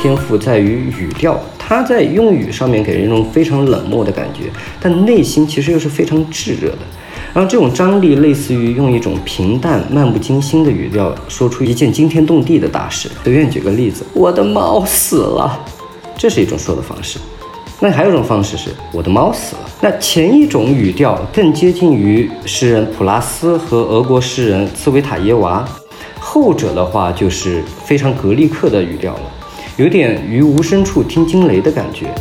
天赋在于语调，他在用语上面给人一种非常冷漠的感觉，但内心其实又是非常炙热的。然后这种张力类似于用一种平淡、漫不经心的语调说出一件惊天动地的大事。随便举个例子，我的猫死了，这是一种说的方式。那还有一种方式是我的猫死了。那前一种语调更接近于诗人普拉斯和俄国诗人茨维塔耶娃，后者的话就是非常格力克的语调了，有点于无声处听惊雷的感觉。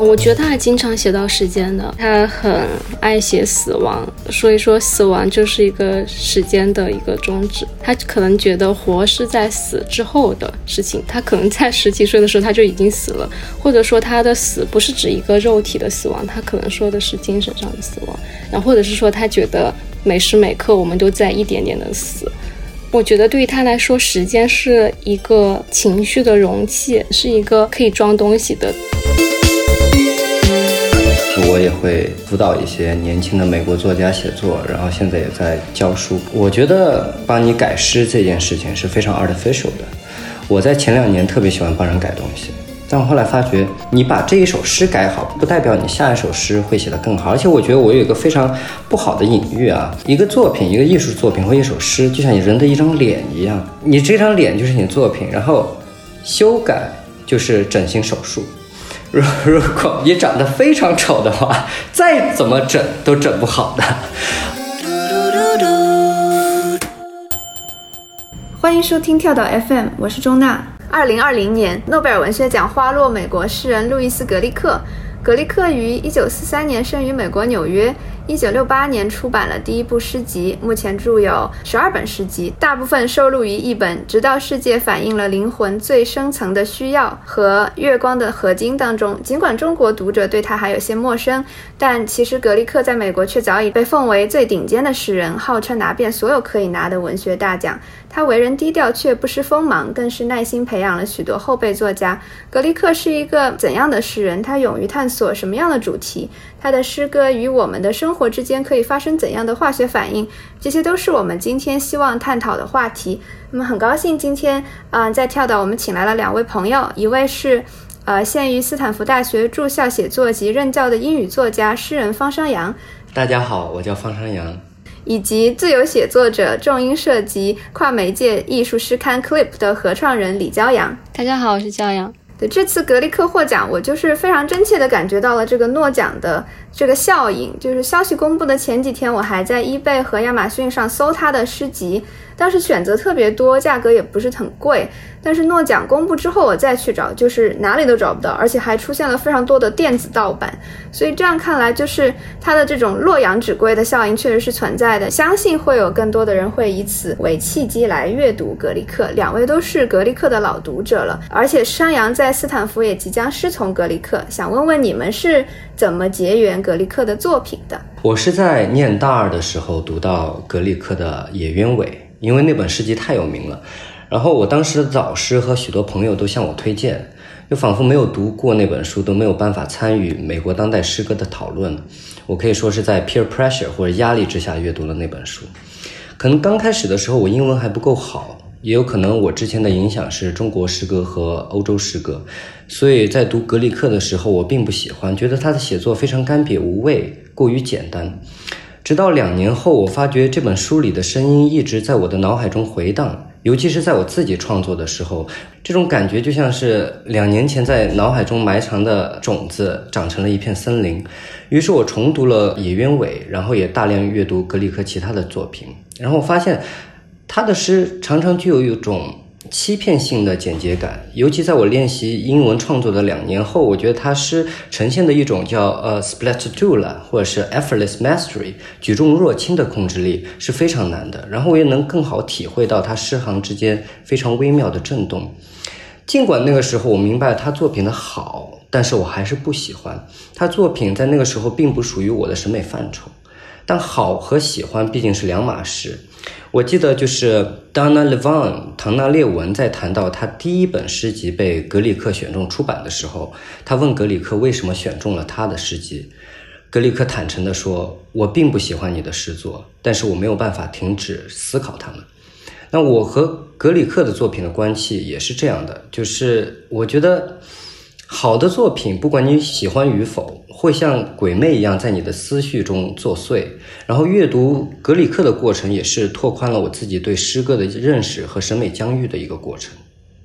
我觉得他还经常写到时间的，他很爱写死亡，所以说死亡就是一个时间的一个终止。他可能觉得活是在死之后的事情，他可能在十几岁的时候他就已经死了，或者说他的死不是指一个肉体的死亡，他可能说的是精神上的死亡，然后或者是说他觉得每时每刻我们都在一点点的死。我觉得对于他来说，时间是一个情绪的容器，是一个可以装东西的。我也会辅导一些年轻的美国作家写作，然后现在也在教书。我觉得帮你改诗这件事情是非常 artificial 的。我在前两年特别喜欢帮人改东西，但我后来发觉，你把这一首诗改好，不代表你下一首诗会写得更好。而且我觉得我有一个非常不好的隐喻啊，一个作品，一个艺术作品或一首诗，就像你人的一张脸一样，你这张脸就是你作品，然后修改就是整形手术。如 如果你长得非常丑的话，再怎么整都整不好的。欢迎收听跳岛 FM，我是钟娜。二零二零年，诺贝尔文学奖花落美国诗人路易斯·格里克。格里克于一九四三年生于美国纽约。一九六八年出版了第一部诗集，目前著有十二本诗集，大部分收录于一本《直到世界反映了灵魂最深层的需要》和《月光的合金》当中。尽管中国读者对他还有些陌生，但其实格里克在美国却早已被奉为最顶尖的诗人，号称拿遍所有可以拿的文学大奖。他为人低调却不失锋芒，更是耐心培养了许多后辈作家。格里克是一个怎样的诗人？他勇于探索什么样的主题？他的诗歌与我们的生活之间可以发生怎样的化学反应？这些都是我们今天希望探讨的话题。那么很高兴今天，嗯，在跳岛我们请来了两位朋友，一位是，呃，现于斯坦福大学住校写作及任教的英语作家诗人方商阳。大家好，我叫方商阳。以及自由写作者、重音社及跨媒介艺术诗刊 Clip 的合创人李骄阳。大家好，我是骄阳。对这次格力克获奖，我就是非常真切地感觉到了这个诺奖的这个效应。就是消息公布的前几天，我还在 eBay 和亚马逊上搜他的诗集。当时选择特别多，价格也不是很贵，但是诺奖公布之后，我再去找，就是哪里都找不到，而且还出现了非常多的电子盗版。所以这样看来，就是它的这种洛阳纸贵的效应确实是存在的。相信会有更多的人会以此为契机来阅读格里克。两位都是格里克的老读者了，而且山羊在斯坦福也即将师从格里克。想问问你们是怎么结缘格里克的作品的？我是在念大二的时候读到格里克的《野鸢尾》。因为那本诗集太有名了，然后我当时的导师和许多朋友都向我推荐，又仿佛没有读过那本书都没有办法参与美国当代诗歌的讨论。我可以说是在 peer pressure 或者压力之下阅读了那本书。可能刚开始的时候我英文还不够好，也有可能我之前的影响是中国诗歌和欧洲诗歌，所以在读格里克的时候我并不喜欢，觉得他的写作非常干瘪无味，过于简单。直到两年后，我发觉这本书里的声音一直在我的脑海中回荡，尤其是在我自己创作的时候，这种感觉就像是两年前在脑海中埋藏的种子长成了一片森林。于是我重读了《野鸢尾》，然后也大量阅读格里克其他的作品，然后发现他的诗常常具有一种。欺骗性的简洁感，尤其在我练习英文创作的两年后，我觉得他诗呈现的一种叫呃 split to la 或者是 effortless mastery 举重若轻的控制力是非常难的。然后我也能更好体会到他诗行之间非常微妙的震动。尽管那个时候我明白他作品的好，但是我还是不喜欢他作品在那个时候并不属于我的审美范畴。但好和喜欢毕竟是两码事。我记得就是 Donna Levon 唐纳列文在谈到他第一本诗集被格里克选中出版的时候，他问格里克为什么选中了他的诗集。格里克坦诚地说：“我并不喜欢你的诗作，但是我没有办法停止思考他们。”那我和格里克的作品的关系也是这样的，就是我觉得好的作品，不管你喜欢与否，会像鬼魅一样在你的思绪中作祟。然后阅读格里克的过程，也是拓宽了我自己对诗歌的认识和审美疆域的一个过程。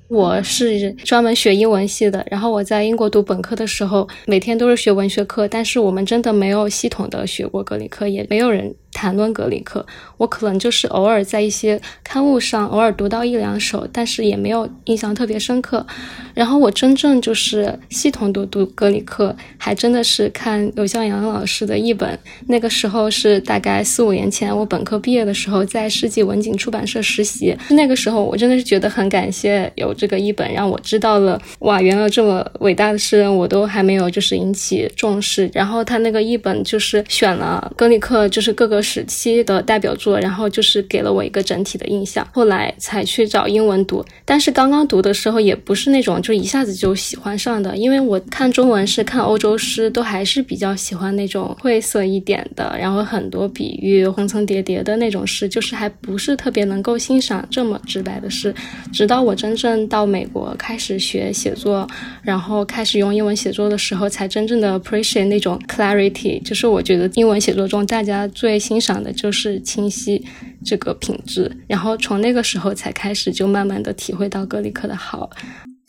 我是专门学英文系的，然后我在英国读本科的时候，每天都是学文学课，但是我们真的没有系统的学过格里克，也没有人。谈论格里克，我可能就是偶尔在一些刊物上偶尔读到一两首，但是也没有印象特别深刻。然后我真正就是系统读读格里克，还真的是看刘向阳老师的译本。那个时候是大概四五年前，我本科毕业的时候，在世纪文景出版社实习。那个时候我真的是觉得很感谢有这个译本，让我知道了哇，原来这么伟大的诗人我都还没有就是引起重视。然后他那个译本就是选了格里克，就是各个。时期的代表作，然后就是给了我一个整体的印象。后来才去找英文读，但是刚刚读的时候也不是那种就一下子就喜欢上的，因为我看中文是看欧洲诗，都还是比较喜欢那种晦涩一点的，然后很多比喻、层层叠叠的那种诗，就是还不是特别能够欣赏这么直白的诗。直到我真正到美国开始学写作，然后开始用英文写作的时候，才真正的 appreciate 那种 clarity，就是我觉得英文写作中大家最。欣赏的就是清晰这个品质，然后从那个时候才开始，就慢慢的体会到格里克的好。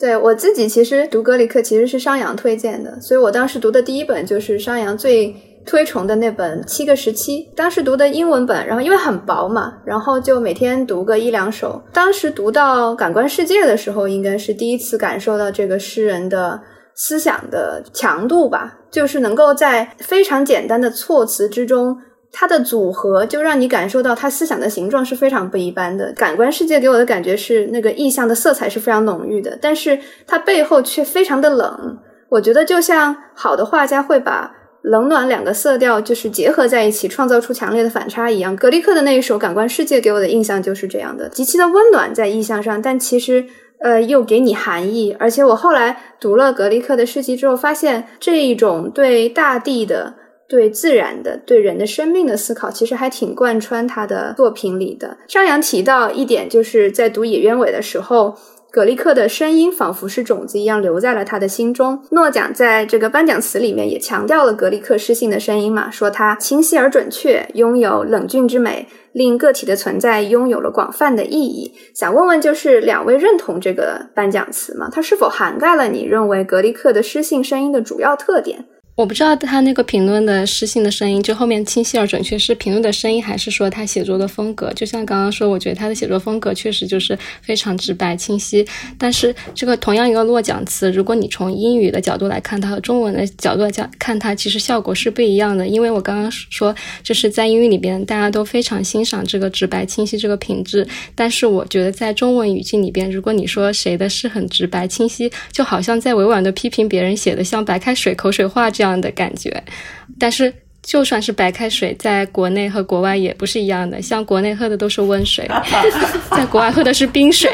对我自己，其实读格里克其实是商阳推荐的，所以我当时读的第一本就是商阳最推崇的那本《七个时期》。当时读的英文本，然后因为很薄嘛，然后就每天读个一两首。当时读到《感官世界》的时候，应该是第一次感受到这个诗人的思想的强度吧，就是能够在非常简单的措辞之中。它的组合就让你感受到他思想的形状是非常不一般的。感官世界给我的感觉是那个意象的色彩是非常浓郁的，但是它背后却非常的冷。我觉得就像好的画家会把冷暖两个色调就是结合在一起，创造出强烈的反差一样。格力克的那一首《感官世界》给我的印象就是这样的，极其的温暖在意象上，但其实呃又给你含义。而且我后来读了格力克的诗集之后，发现这一种对大地的。对自然的、对人的生命的思考，其实还挺贯穿他的作品里的。张扬提到一点，就是在读《野鸢尾》的时候，葛利克的声音仿佛是种子一样留在了他的心中。诺奖在这个颁奖词里面也强调了格利克诗性的声音嘛，说他清晰而准确，拥有冷峻之美，令个体的存在拥有了广泛的意义。想问问，就是两位认同这个颁奖词吗？它是否涵盖了你认为格利克的诗性声音的主要特点？我不知道他那个评论的诗性的声音，就后面清晰而准确是评论的声音，还是说他写作的风格？就像刚刚说，我觉得他的写作风格确实就是非常直白清晰。但是这个同样一个落奖词，如果你从英语的角度来看它和中文的角度来讲看它，其实效果是不一样的。因为我刚刚说，就是在英语里边大家都非常欣赏这个直白清晰这个品质，但是我觉得在中文语境里边，如果你说谁的是很直白清晰，就好像在委婉的批评别人写的像白开水口水话这样。这样的感觉，但是就算是白开水，在国内和国外也不是一样的。像国内喝的都是温水，在国外喝的是冰水，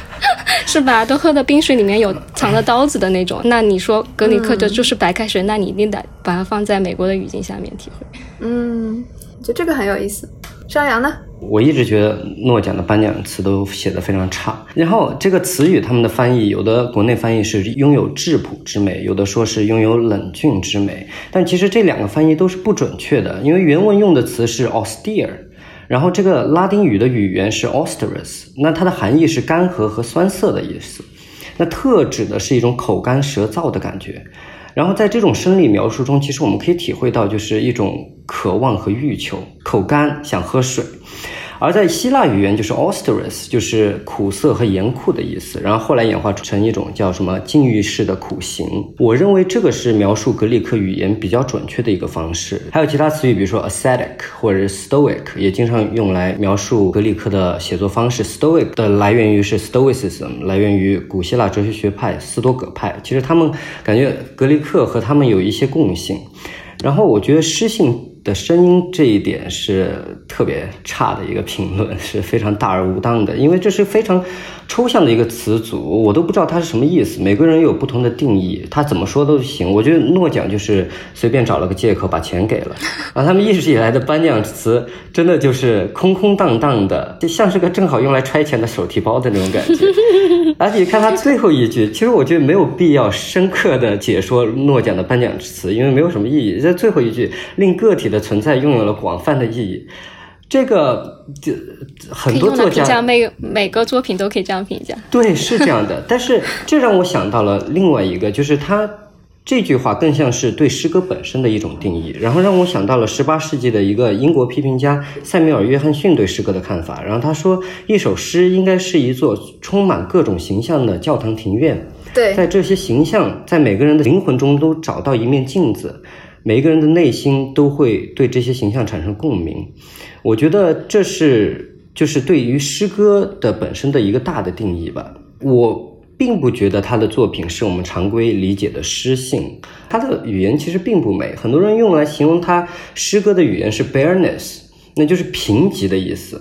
是吧？都喝的冰水里面有藏着刀子的那种。那你说格里克的就是白开水，那你一定得把它放在美国的语境下面体会。嗯，就这个很有意思。张扬呢？我一直觉得诺奖的颁奖词都写得非常差。然后这个词语他们的翻译，有的国内翻译是拥有质朴之美，有的说是拥有冷峻之美。但其实这两个翻译都是不准确的，因为原文用的词是 austere，然后这个拉丁语的语言是 austerus，那它的含义是干涸和酸涩的意思。那特指的是一种口干舌燥的感觉。然后在这种生理描述中，其实我们可以体会到，就是一种渴望和欲求，口干想喝水。而在希腊语言就是 austerus，就是苦涩和严酷的意思。然后后来演化成一种叫什么禁欲式的苦行。我认为这个是描述格里克语言比较准确的一个方式。还有其他词语，比如说 ascetic 或者 stoic，也经常用来描述格里克的写作方式。stoic 的来源于是 stoicism，来源于古希腊哲学学派斯多葛派。其实他们感觉格里克和他们有一些共性。然后我觉得诗性。的声音这一点是特别差的一个评论，是非常大而无当的，因为这是非常抽象的一个词组，我都不知道它是什么意思。每个人有不同的定义，他怎么说都行。我觉得诺奖就是随便找了个借口把钱给了，啊，他们一直以来的颁奖词真的就是空空荡荡的，就像是个正好用来揣钱的手提包的那种感觉。而且你看他最后一句，其实我觉得没有必要深刻的解说诺奖的颁奖词，因为没有什么意义。在最后一句，令个体的存在拥有了广泛的意义，这个就很多作家每每个作品都可以这样评价。对，是这样的。但是这让我想到了另外一个，就是他。这句话更像是对诗歌本身的一种定义，然后让我想到了十八世纪的一个英国批评家塞缪尔·约翰逊对诗歌的看法。然后他说，一首诗应该是一座充满各种形象的教堂庭院。对，在这些形象在每个人的灵魂中都找到一面镜子，每个人的内心都会对这些形象产生共鸣。我觉得这是就是对于诗歌的本身的一个大的定义吧。我。并不觉得他的作品是我们常规理解的诗性，他的语言其实并不美。很多人用来形容他诗歌的语言是 bareness，那就是贫瘠的意思。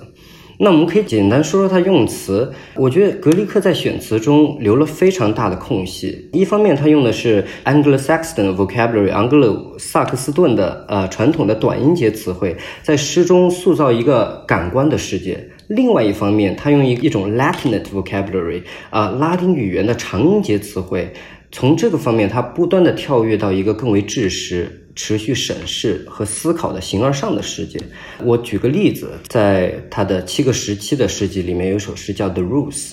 那我们可以简单说说他用词。我觉得格里克在选词中留了非常大的空隙。一方面，他用的是 Anglo-Saxon vocabulary，盎格鲁萨克斯顿的呃传统的短音节词汇，在诗中塑造一个感官的世界。另外一方面，他用一一种 Latinate vocabulary，啊，拉丁语言的长音节词汇，从这个方面，他不断的跳跃到一个更为知识、持续审视和思考的形而上的世界。我举个例子，在他的七个时期的诗集里面，有一首诗叫《The Rose》，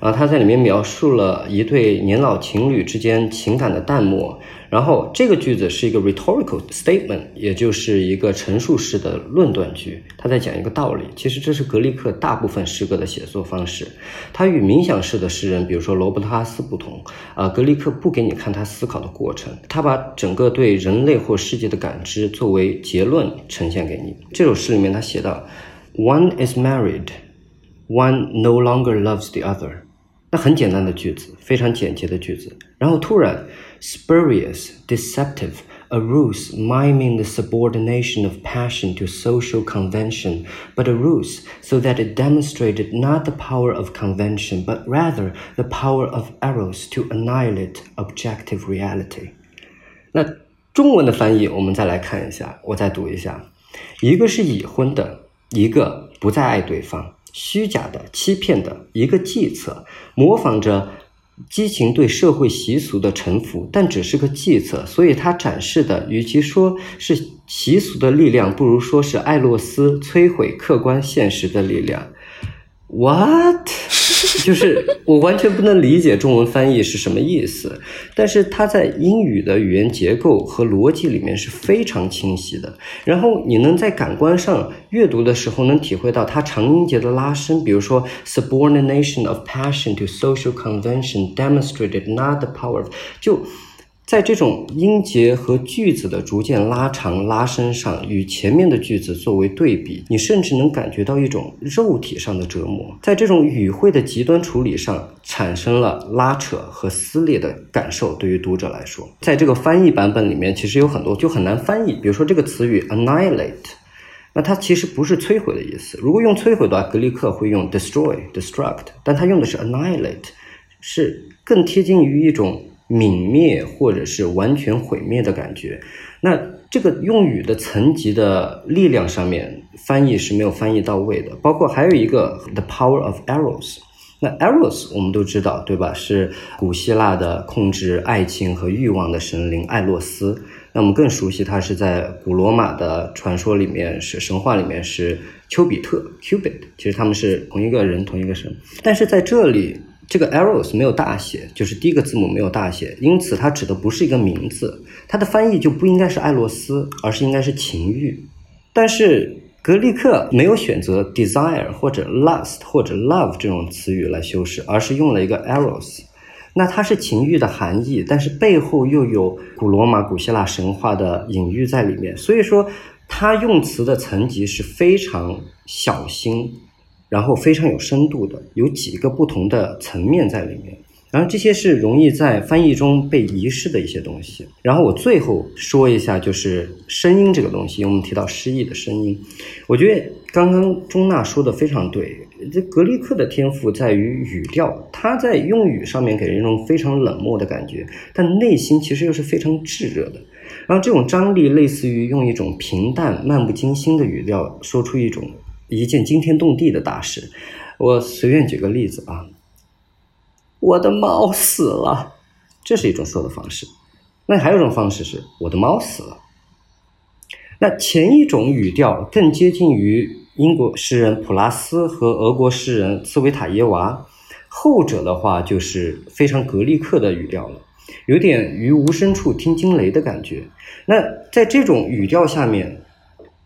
啊，他在里面描述了一对年老情侣之间情感的淡漠。然后这个句子是一个 rhetorical statement，也就是一个陈述式的论断句，他在讲一个道理。其实这是格里克大部分诗歌的写作方式。他与冥想式的诗人，比如说罗伯特哈斯不同，啊，格里克不给你看他思考的过程，他把整个对人类或世界的感知作为结论呈现给你。这首诗里面他写到，One is married, one no longer loves the other。那很简单的句子，非常简洁的句子。然后突然。spurious, deceptive, a ruse miming the subordination of passion to social convention, but a ruse so that it demonstrated not the power of convention, but rather the power of eros to annihilate objective reality. 那中文的翻译我们再来看一下，我再读一下，一个是已婚的，一个不再爱对方，虚假的、欺骗的，一个计策，模仿着 激情对社会习俗的臣服，但只是个计策，所以他展示的与其说是习俗的力量，不如说是艾洛斯摧毁客观现实的力量。What？就是我完全不能理解中文翻译是什么意思，但是它在英语的语言结构和逻辑里面是非常清晰的。然后你能在感官上阅读的时候能体会到它长音节的拉伸，比如说 subordination of passion to social convention demonstrated not the power，就。在这种音节和句子的逐渐拉长、拉伸上，与前面的句子作为对比，你甚至能感觉到一种肉体上的折磨。在这种语汇的极端处理上，产生了拉扯和撕裂的感受。对于读者来说，在这个翻译版本里面，其实有很多就很难翻译。比如说这个词语 annihilate，那它其实不是摧毁的意思。如果用摧毁的话，格里克会用 destroy、destruct，但他用的是 annihilate，是更贴近于一种。泯灭或者是完全毁灭的感觉，那这个用语的层级的力量上面翻译是没有翻译到位的。包括还有一个 the power of eros，那 eros 我们都知道对吧？是古希腊的控制爱情和欲望的神灵艾洛斯。那我们更熟悉他是在古罗马的传说里面是神话里面是丘比特 Cupid，其实他们是同一个人同一个神，但是在这里。这个 eros 没有大写，就是第一个字母没有大写，因此它指的不是一个名字，它的翻译就不应该是爱洛斯，而是应该是情欲。但是格里克没有选择 desire 或者 lust 或者 love 这种词语来修饰，而是用了一个 eros。那它是情欲的含义，但是背后又有古罗马、古希腊神话的隐喻在里面，所以说他用词的层级是非常小心。然后非常有深度的，有几个不同的层面在里面。然后这些是容易在翻译中被遗失的一些东西。然后我最后说一下，就是声音这个东西，我们提到诗意的声音，我觉得刚刚钟娜说的非常对。这格里克的天赋在于语调，他在用语上面给人一种非常冷漠的感觉，但内心其实又是非常炙热的。然后这种张力类似于用一种平淡、漫不经心的语调说出一种一件惊天动地的大事。我随便举个例子啊。我的猫死了，这是一种说的方式。那还有一种方式是我的猫死了。那前一种语调更接近于英国诗人普拉斯和俄国诗人茨维塔耶娃，后者的话就是非常格力克的语调了，有点于无声处听惊雷的感觉。那在这种语调下面，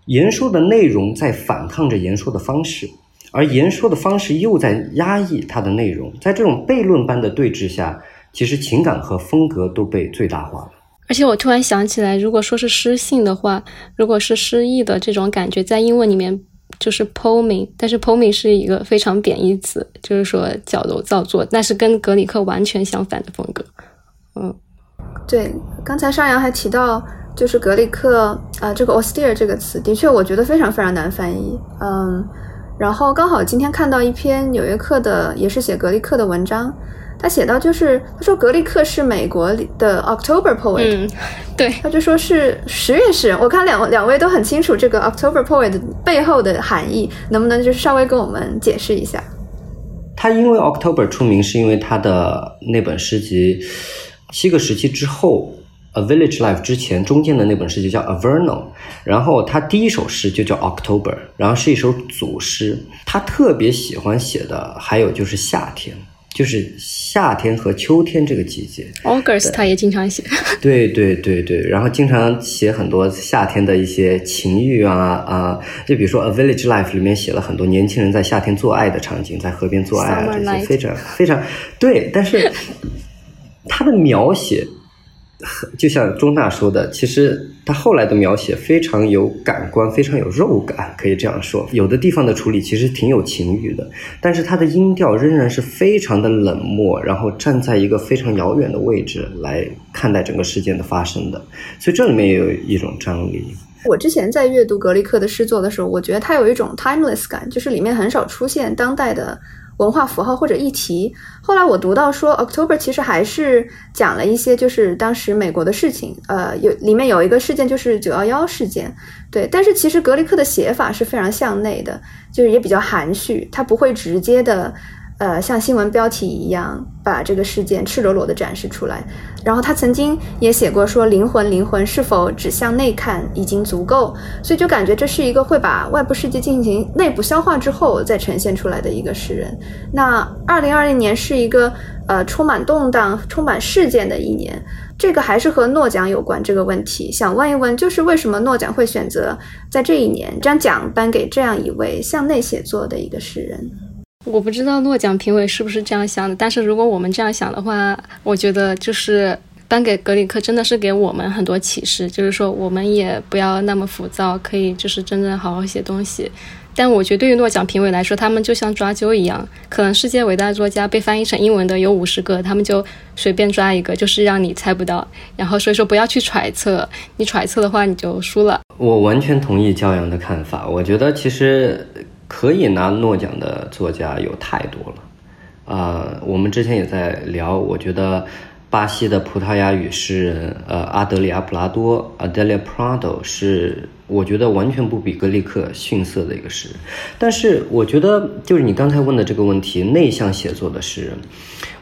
言说的内容在反抗着言说的方式。而言说的方式又在压抑它的内容，在这种悖论般的对峙下，其实情感和风格都被最大化了。而且我突然想起来，如果说是诗性的话，如果是诗意的这种感觉，在英文里面就是 poeming，但是 poeming 是一个非常贬义词，就是说矫揉造作，那是跟格里克完全相反的风格。嗯，对，刚才上扬还提到，就是格里克啊，这个 austere 这个词，的确我觉得非常非常难翻译。嗯。然后刚好今天看到一篇《纽约客》的，也是写格力克的文章，他写到就是他说格力克是美国里的 October poet，嗯，对，他就说是十月诗人。我看两两位都很清楚这个 October poet 背后的含义，能不能就是稍微跟我们解释一下？他因为 October 出名，是因为他的那本诗集七个时期之后。A Village Life 之前中间的那本诗就叫 A Vernal，然后他第一首诗就叫 October，然后是一首组诗。他特别喜欢写的还有就是夏天，就是夏天和秋天这个季节。August 他也经常写。对对对对，然后经常写很多夏天的一些情欲啊啊，就比如说 A Village Life 里面写了很多年轻人在夏天做爱的场景，在河边做爱啊这些非常非常对，但是他的描写。就像钟大说的，其实他后来的描写非常有感官，非常有肉感，可以这样说。有的地方的处理其实挺有情欲的，但是他的音调仍然是非常的冷漠，然后站在一个非常遥远的位置来看待整个事件的发生的。所以这里面也有一种张力。我之前在阅读格里克的诗作的时候，我觉得他有一种 timeless 感，就是里面很少出现当代的。文化符号或者议题。后来我读到说，October 其实还是讲了一些就是当时美国的事情。呃，有里面有一个事件就是九幺幺事件，对。但是其实格雷克的写法是非常向内的，就是也比较含蓄，他不会直接的。呃，像新闻标题一样把这个事件赤裸裸的展示出来。然后他曾经也写过说，灵魂，灵魂是否只向内看已经足够？所以就感觉这是一个会把外部世界进行内部消化之后再呈现出来的一个诗人。那二零二零年是一个呃充满动荡、充满事件的一年，这个还是和诺奖有关这个问题。想问一问，就是为什么诺奖会选择在这一年将奖颁给这样一位向内写作的一个诗人？我不知道诺奖评委是不是这样想的，但是如果我们这样想的话，我觉得就是颁给格里克真的是给我们很多启示，就是说我们也不要那么浮躁，可以就是真正好好写东西。但我觉得对于诺奖评委来说，他们就像抓阄一样，可能世界伟大作家被翻译成英文的有五十个，他们就随便抓一个，就是让你猜不到。然后所以说不要去揣测，你揣测的话你就输了。我完全同意焦阳的看法，我觉得其实。可以拿诺奖的作家有太多了，啊，我们之前也在聊，我觉得巴西的葡萄牙语诗人，呃，阿德里亚·普拉多 （Adelia Prado） 是我觉得完全不比格里克逊色的一个诗人。但是我觉得，就是你刚才问的这个问题，内向写作的诗人，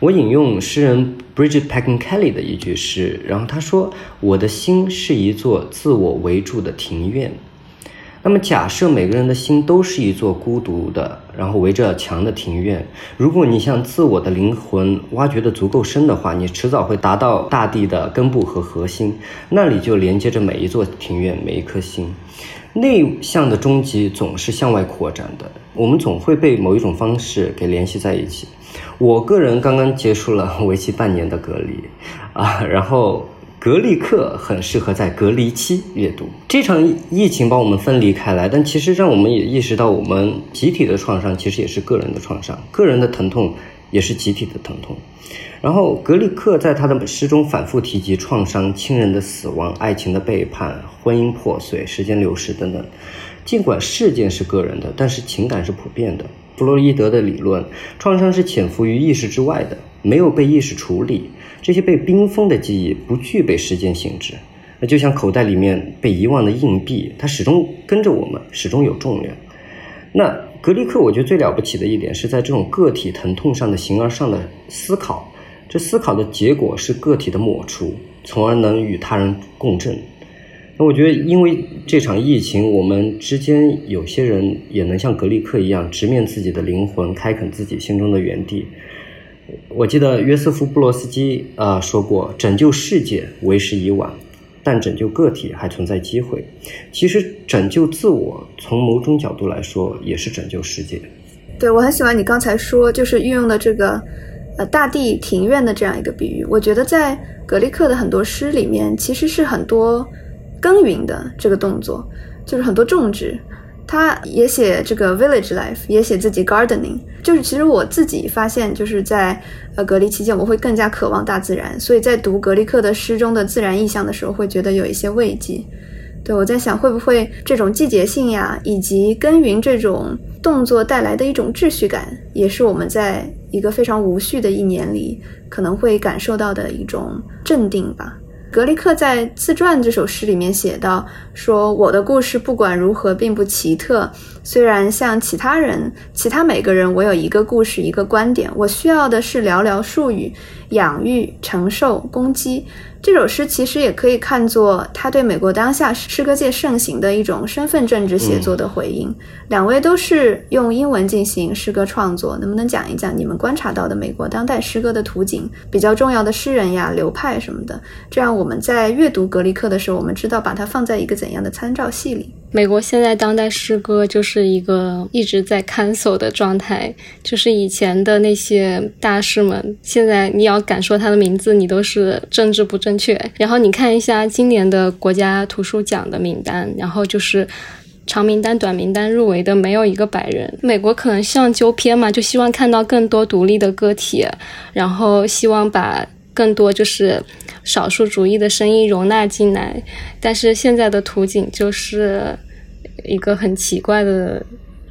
我引用诗人 Bridget Packin Kelly 的一句诗，然后他说：“我的心是一座自我围住的庭院。”那么，假设每个人的心都是一座孤独的，然后围着墙的庭院。如果你向自我的灵魂挖掘的足够深的话，你迟早会达到大地的根部和核心，那里就连接着每一座庭院，每一颗心。内向的终极总是向外扩展的，我们总会被某一种方式给联系在一起。我个人刚刚结束了 为期半年的隔离，啊，然后。格力克很适合在隔离期阅读。这场疫情把我们分离开来，但其实让我们也意识到，我们集体的创伤其实也是个人的创伤，个人的疼痛也是集体的疼痛。然后格里克在他的诗中反复提及创伤、亲人的死亡、爱情的背叛、婚姻破碎、时间流逝等等。尽管事件是个人的，但是情感是普遍的。弗洛伊德的理论，创伤是潜伏于意识之外的，没有被意识处理。这些被冰封的记忆不具备时间性质，那就像口袋里面被遗忘的硬币，它始终跟着我们，始终有重量。那格里克，我觉得最了不起的一点是在这种个体疼痛上的形而上的思考。这思考的结果是个体的抹除，从而能与他人共振。那我觉得，因为这场疫情，我们之间有些人也能像格里克一样，直面自己的灵魂，开垦自己心中的园地。我记得约瑟夫·布罗斯基啊说过：“拯救世界为时已晚，但拯救个体还存在机会。”其实，拯救自我，从某种角度来说，也是拯救世界。对我很喜欢你刚才说，就是运用的这个。呃，大地庭院的这样一个比喻，我觉得在格里克的很多诗里面，其实是很多耕耘的这个动作，就是很多种植。他也写这个 village life，也写自己 gardening。就是其实我自己发现，就是在呃隔离期间，我会更加渴望大自然，所以在读格里克的诗中的自然意象的时候，会觉得有一些慰藉。对我在想，会不会这种季节性呀，以及耕耘这种动作带来的一种秩序感，也是我们在。一个非常无序的一年里，可能会感受到的一种镇定吧。格雷克在自传这首诗里面写到说：“我的故事不管如何并不奇特，虽然像其他人、其他每个人，我有一个故事、一个观点，我需要的是寥寥数语，养育、承受、攻击。”这首诗其实也可以看作他对美国当下诗歌界盛行的一种身份政治写作的回应。两位都是用英文进行诗歌创作，能不能讲一讲你们观察到的美国当代诗歌的图景？比较重要的诗人呀、流派什么的，这样我们在阅读格里克的时候，我们知道把它放在一个怎样的参照系里。美国现在当代诗歌就是是一个一直在 cancel 的状态，就是以前的那些大师们，现在你要敢说他的名字，你都是政治不正确。然后你看一下今年的国家图书奖的名单，然后就是长名单、短名单入围的没有一个白人。美国可能希望纠偏嘛，就希望看到更多独立的个体，然后希望把更多就是少数主义的声音容纳进来，但是现在的图景就是。一个很奇怪的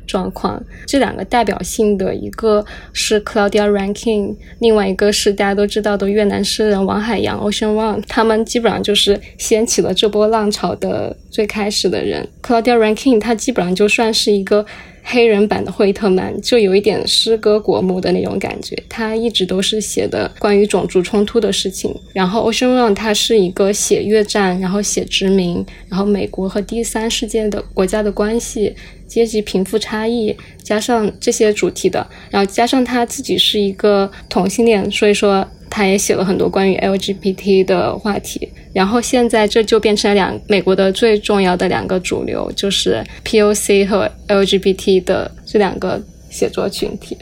状况，这两个代表性的一个是 Claudia Rankine，另外一个是大家都知道的越南诗人王海洋 Ocean Vuong，他们基本上就是掀起了这波浪潮的最开始的人。Claudia Rankine 他基本上就算是一个。黑人版的惠特曼就有一点诗歌国母的那种感觉，他一直都是写的关于种族冲突的事情。然后欧申龙他是一个写越战，然后写殖民，然后美国和第三世界的国家的关系、阶级贫富差异，加上这些主题的，然后加上他自己是一个同性恋，所以说。他也写了很多关于 LGBT 的话题，然后现在这就变成了两美国的最重要的两个主流，就是 POC 和 LGBT 的这两个写作群体。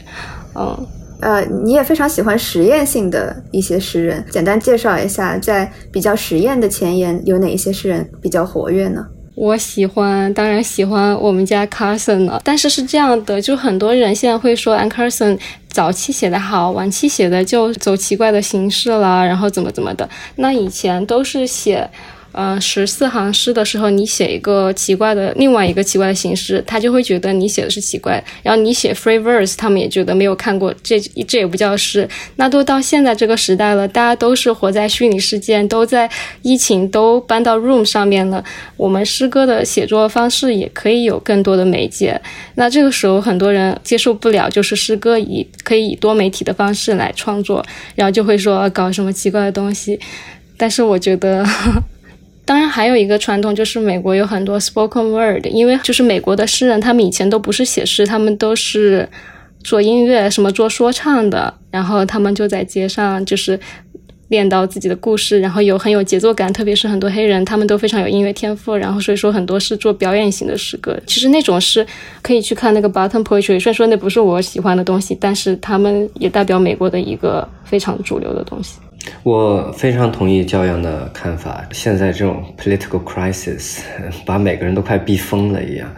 嗯，呃，你也非常喜欢实验性的一些诗人，简单介绍一下，在比较实验的前沿有哪一些诗人比较活跃呢？我喜欢，当然喜欢我们家 Carson 了。但是是这样的，就很多人现在会说 An Carson 早期写的好，晚期写的就走奇怪的形式了，然后怎么怎么的。那以前都是写。呃，十四行诗的时候，你写一个奇怪的另外一个奇怪的形式，他就会觉得你写的是奇怪。然后你写 free verse，他们也觉得没有看过，这这也不叫诗。那都到现在这个时代了，大家都是活在虚拟世界，都在疫情都搬到 room 上面了。我们诗歌的写作方式也可以有更多的媒介。那这个时候很多人接受不了，就是诗歌以可以以多媒体的方式来创作，然后就会说搞什么奇怪的东西。但是我觉得。当然，还有一个传统就是美国有很多 spoken word，因为就是美国的诗人，他们以前都不是写诗，他们都是做音乐，什么做说唱的，然后他们就在街上就是练到自己的故事，然后有很有节奏感，特别是很多黑人，他们都非常有音乐天赋，然后所以说很多是做表演型的诗歌。其实那种诗可以去看那个 bottom poetry，虽然说那不是我喜欢的东西，但是他们也代表美国的一个非常主流的东西。我非常同意教养的看法。现在这种 political crisis，把每个人都快逼疯了一样。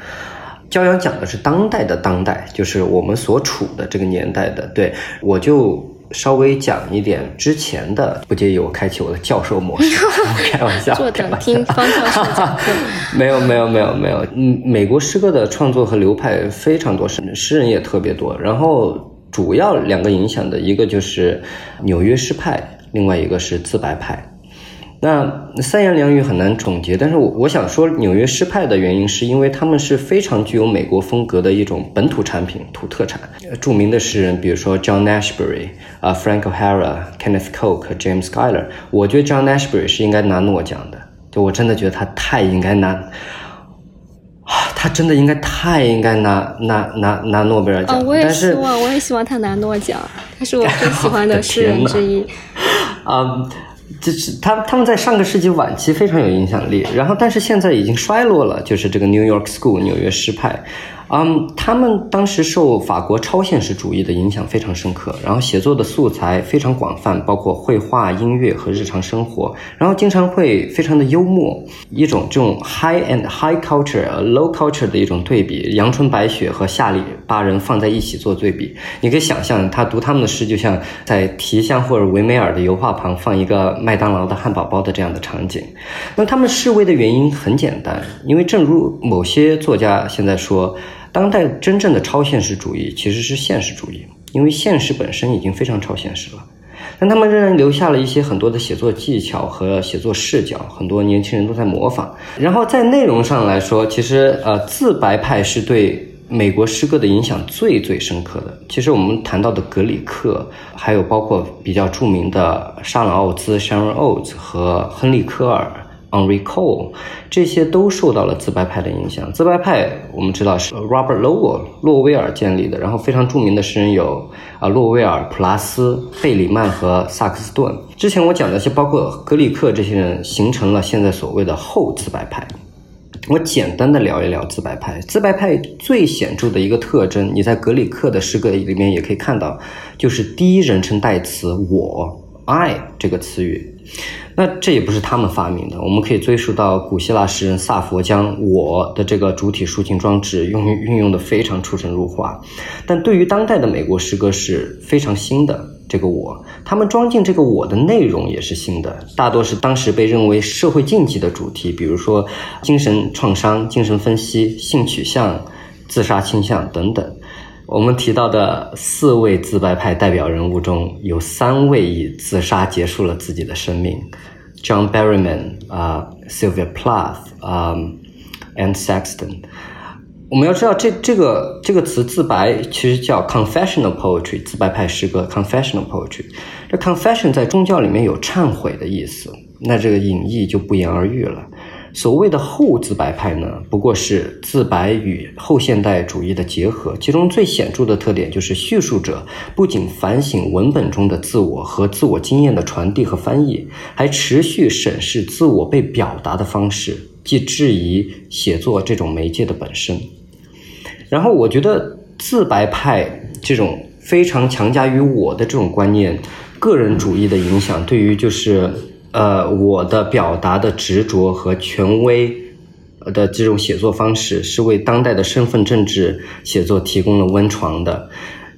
骄阳讲的是当代的当代，就是我们所处的这个年代的。对我就稍微讲一点之前的，不介意我开启我的教授模式，开玩笑，坐等听方教授讲课。没有没有没有没有，嗯，美国诗歌的创作和流派非常多，诗诗人也特别多。然后主要两个影响的一个就是纽约诗派，另外一个是自白派。那三言两语很难总结，但是我我想说纽约诗派的原因，是因为他们是非常具有美国风格的一种本土产品、土特产。著名的诗人，比如说 John Ashbery 啊，Frank O'Hara、Kenneth Coke、James Schuyler，我觉得 John Ashbery 是应该拿诺奖的，就我真的觉得他太应该拿，啊，他真的应该太应该拿拿拿拿诺贝尔奖。哦，我也希望，我也希望他拿诺奖，他是我最喜欢的 诗人之一。啊。就是他他们在上个世纪晚期非常有影响力，然后但是现在已经衰落了。就是这个 New York School 纽约诗派。嗯，他们当时受法国超现实主义的影响非常深刻，然后写作的素材非常广泛，包括绘画、音乐和日常生活，然后经常会非常的幽默，一种这种 high and high culture、low culture 的一种对比，阳春白雪和下里巴人放在一起做对比，你可以想象他读他们的诗，就像在提香或者维梅尔的油画旁放一个麦当劳的汉堡包的这样的场景。那他们示威的原因很简单，因为正如某些作家现在说。当代真正的超现实主义其实是现实主义，因为现实本身已经非常超现实了，但他们仍然留下了一些很多的写作技巧和写作视角，很多年轻人都在模仿。然后在内容上来说，其实呃自白派是对美国诗歌的影响最最深刻的。其实我们谈到的格里克，还有包括比较著名的沙朗奥兹 （Sharon Olds） 和亨利科尔。On recall，这些都受到了自白派的影响。自白派我们知道是 Robert Lowell 洛威尔建立的，然后非常著名的诗人有啊洛威尔、普拉斯、贝里曼和萨克斯顿。之前我讲的是包括格里克这些人形成了现在所谓的后自白派。我简单的聊一聊自白派。自白派最显著的一个特征，你在格里克的诗歌里面也可以看到，就是第一人称代词我 I 这个词语。那这也不是他们发明的，我们可以追溯到古希腊诗人萨佛将我的这个主体抒情装置用运用的非常出神入化。但对于当代的美国诗歌是非常新的这个我，他们装进这个我的内容也是新的，大多是当时被认为社会禁忌的主题，比如说精神创伤、精神分析、性取向、自杀倾向等等。我们提到的四位自白派代表人物中有三位以自杀结束了自己的生命：John Berryman 啊，Sylvia Plath 啊，and Sexton。我们要知道，这这个这个词“自白”其实叫 confessional poetry，自白派诗歌 confessional poetry。这 confession 在宗教里面有忏悔的意思，那这个隐义就不言而喻了。所谓的后自白派呢，不过是自白与后现代主义的结合，其中最显著的特点就是叙述者不仅反省文本中的自我和自我经验的传递和翻译，还持续审视自我被表达的方式，即质疑写作这种媒介的本身。然后，我觉得自白派这种非常强加于我的这种观念，个人主义的影响，对于就是。呃，我的表达的执着和权威的这种写作方式，是为当代的身份政治写作提供了温床的。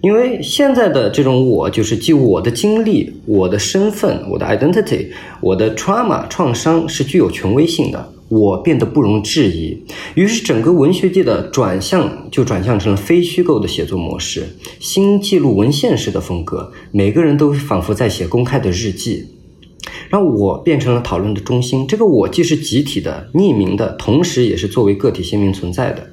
因为现在的这种我，就是即我的经历、我的身份、我的 identity、我的 trauma 创伤是具有权威性的，我变得不容置疑。于是，整个文学界的转向就转向成了非虚构的写作模式，新记录文献式的风格，每个人都仿佛在写公开的日记。让我变成了讨论的中心。这个我既是集体的、匿名的，同时也是作为个体鲜明存在的。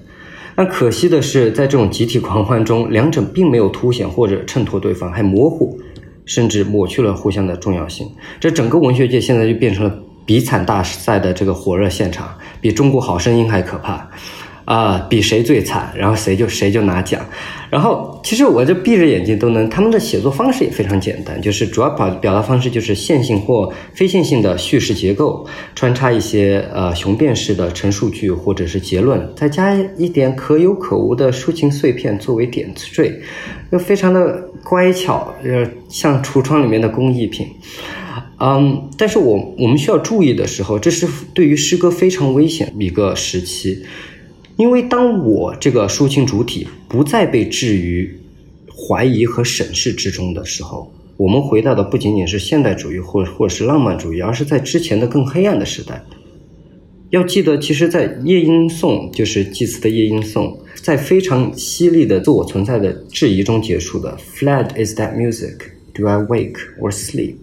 但可惜的是，在这种集体狂欢中，两者并没有凸显或者衬托对方，还模糊，甚至抹去了互相的重要性。这整个文学界现在就变成了比惨大赛的这个火热现场，比《中国好声音》还可怕。啊，比谁最惨，然后谁就谁就拿奖。然后其实我就闭着眼睛都能，他们的写作方式也非常简单，就是主要表表达方式就是线性或非线性的叙事结构，穿插一些呃雄辩式的陈述句或者是结论，再加一点可有可无的抒情碎片作为点缀，又非常的乖巧，呃像橱窗里面的工艺品。嗯，但是我我们需要注意的时候，这是对于诗歌非常危险一个时期。因为当我这个抒情主体不再被置于怀疑和审视之中的时候，我们回到的不仅仅是现代主义或或者是浪漫主义，而是在之前的更黑暗的时代。要记得，其实，在夜莺颂就是祭祀的夜莺颂，在非常犀利的自我存在的质疑中结束的。Fled is that music? Do I wake or sleep?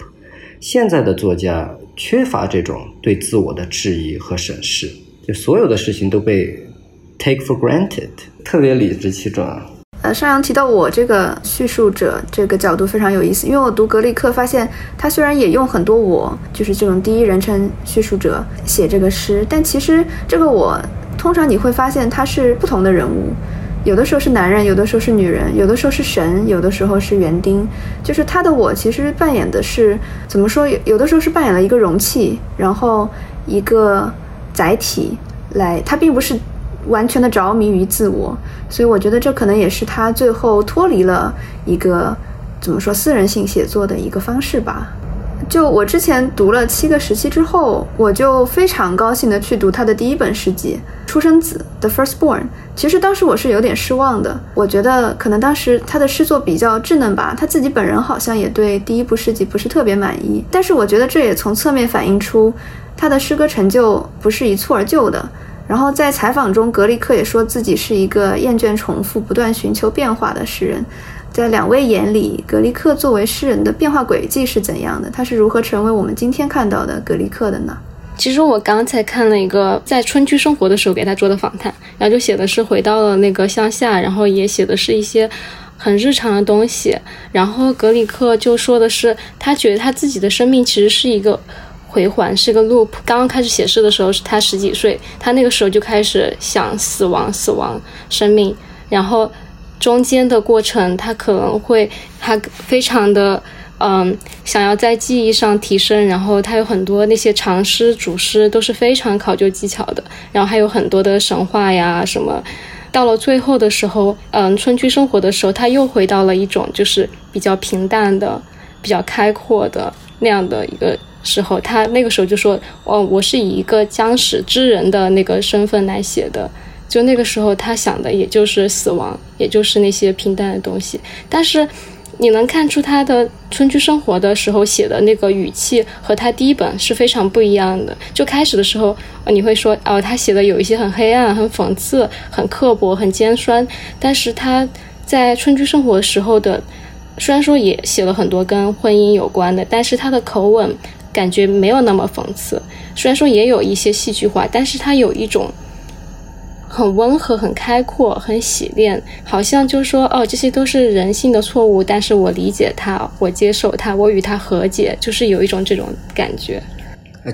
现在的作家缺乏这种对自我的质疑和审视，就所有的事情都被 take for granted，特别理直气壮。呃，上扬提到我这个叙述者这个角度非常有意思，因为我读格力克发现，他虽然也用很多我，就是这种第一人称叙述者写这个诗，但其实这个我通常你会发现他是不同的人物，有的时候是男人，有的时候是女人，有的时候是神，有的时候是园丁，就是他的我其实扮演的是怎么说？有有的时候是扮演了一个容器，然后一个载体来，他并不是。完全的着迷于自我，所以我觉得这可能也是他最后脱离了一个怎么说私人性写作的一个方式吧。就我之前读了七个时期之后，我就非常高兴的去读他的第一本诗集《出生子》The Firstborn。其实当时我是有点失望的，我觉得可能当时他的诗作比较稚嫩吧，他自己本人好像也对第一部诗集不是特别满意。但是我觉得这也从侧面反映出他的诗歌成就不是一蹴而就的。然后在采访中，格里克也说自己是一个厌倦重复、不断寻求变化的诗人。在两位眼里，格里克作为诗人的变化轨迹是怎样的？他是如何成为我们今天看到的格里克的呢？其实我刚才看了一个在春居生活的时候给他做的访谈，然后就写的是回到了那个乡下，然后也写的是一些很日常的东西。然后格里克就说的是，他觉得他自己的生命其实是一个。回环是个 loop。刚刚开始写诗的时候，是他十几岁，他那个时候就开始想死亡、死亡、生命。然后中间的过程，他可能会他非常的嗯，想要在技艺上提升。然后他有很多那些长诗、主诗都是非常考究技巧的。然后还有很多的神话呀什么。到了最后的时候，嗯，村居生活的时候，他又回到了一种就是比较平淡的、比较开阔的那样的一个。时候，他那个时候就说：“哦，我是以一个将死之人的那个身份来写的。”就那个时候，他想的也就是死亡，也就是那些平淡的东西。但是，你能看出他的春居生活的时候写的那个语气和他第一本是非常不一样的。就开始的时候，你会说：“哦，他写的有一些很黑暗、很讽刺、很刻薄、很尖酸。”但是他在春居生活时候的，虽然说也写了很多跟婚姻有关的，但是他的口吻。感觉没有那么讽刺，虽然说也有一些戏剧化，但是它有一种很温和、很开阔、很洗练，好像就是说哦，这些都是人性的错误，但是我理解它，我接受它，我与它和解，就是有一种这种感觉。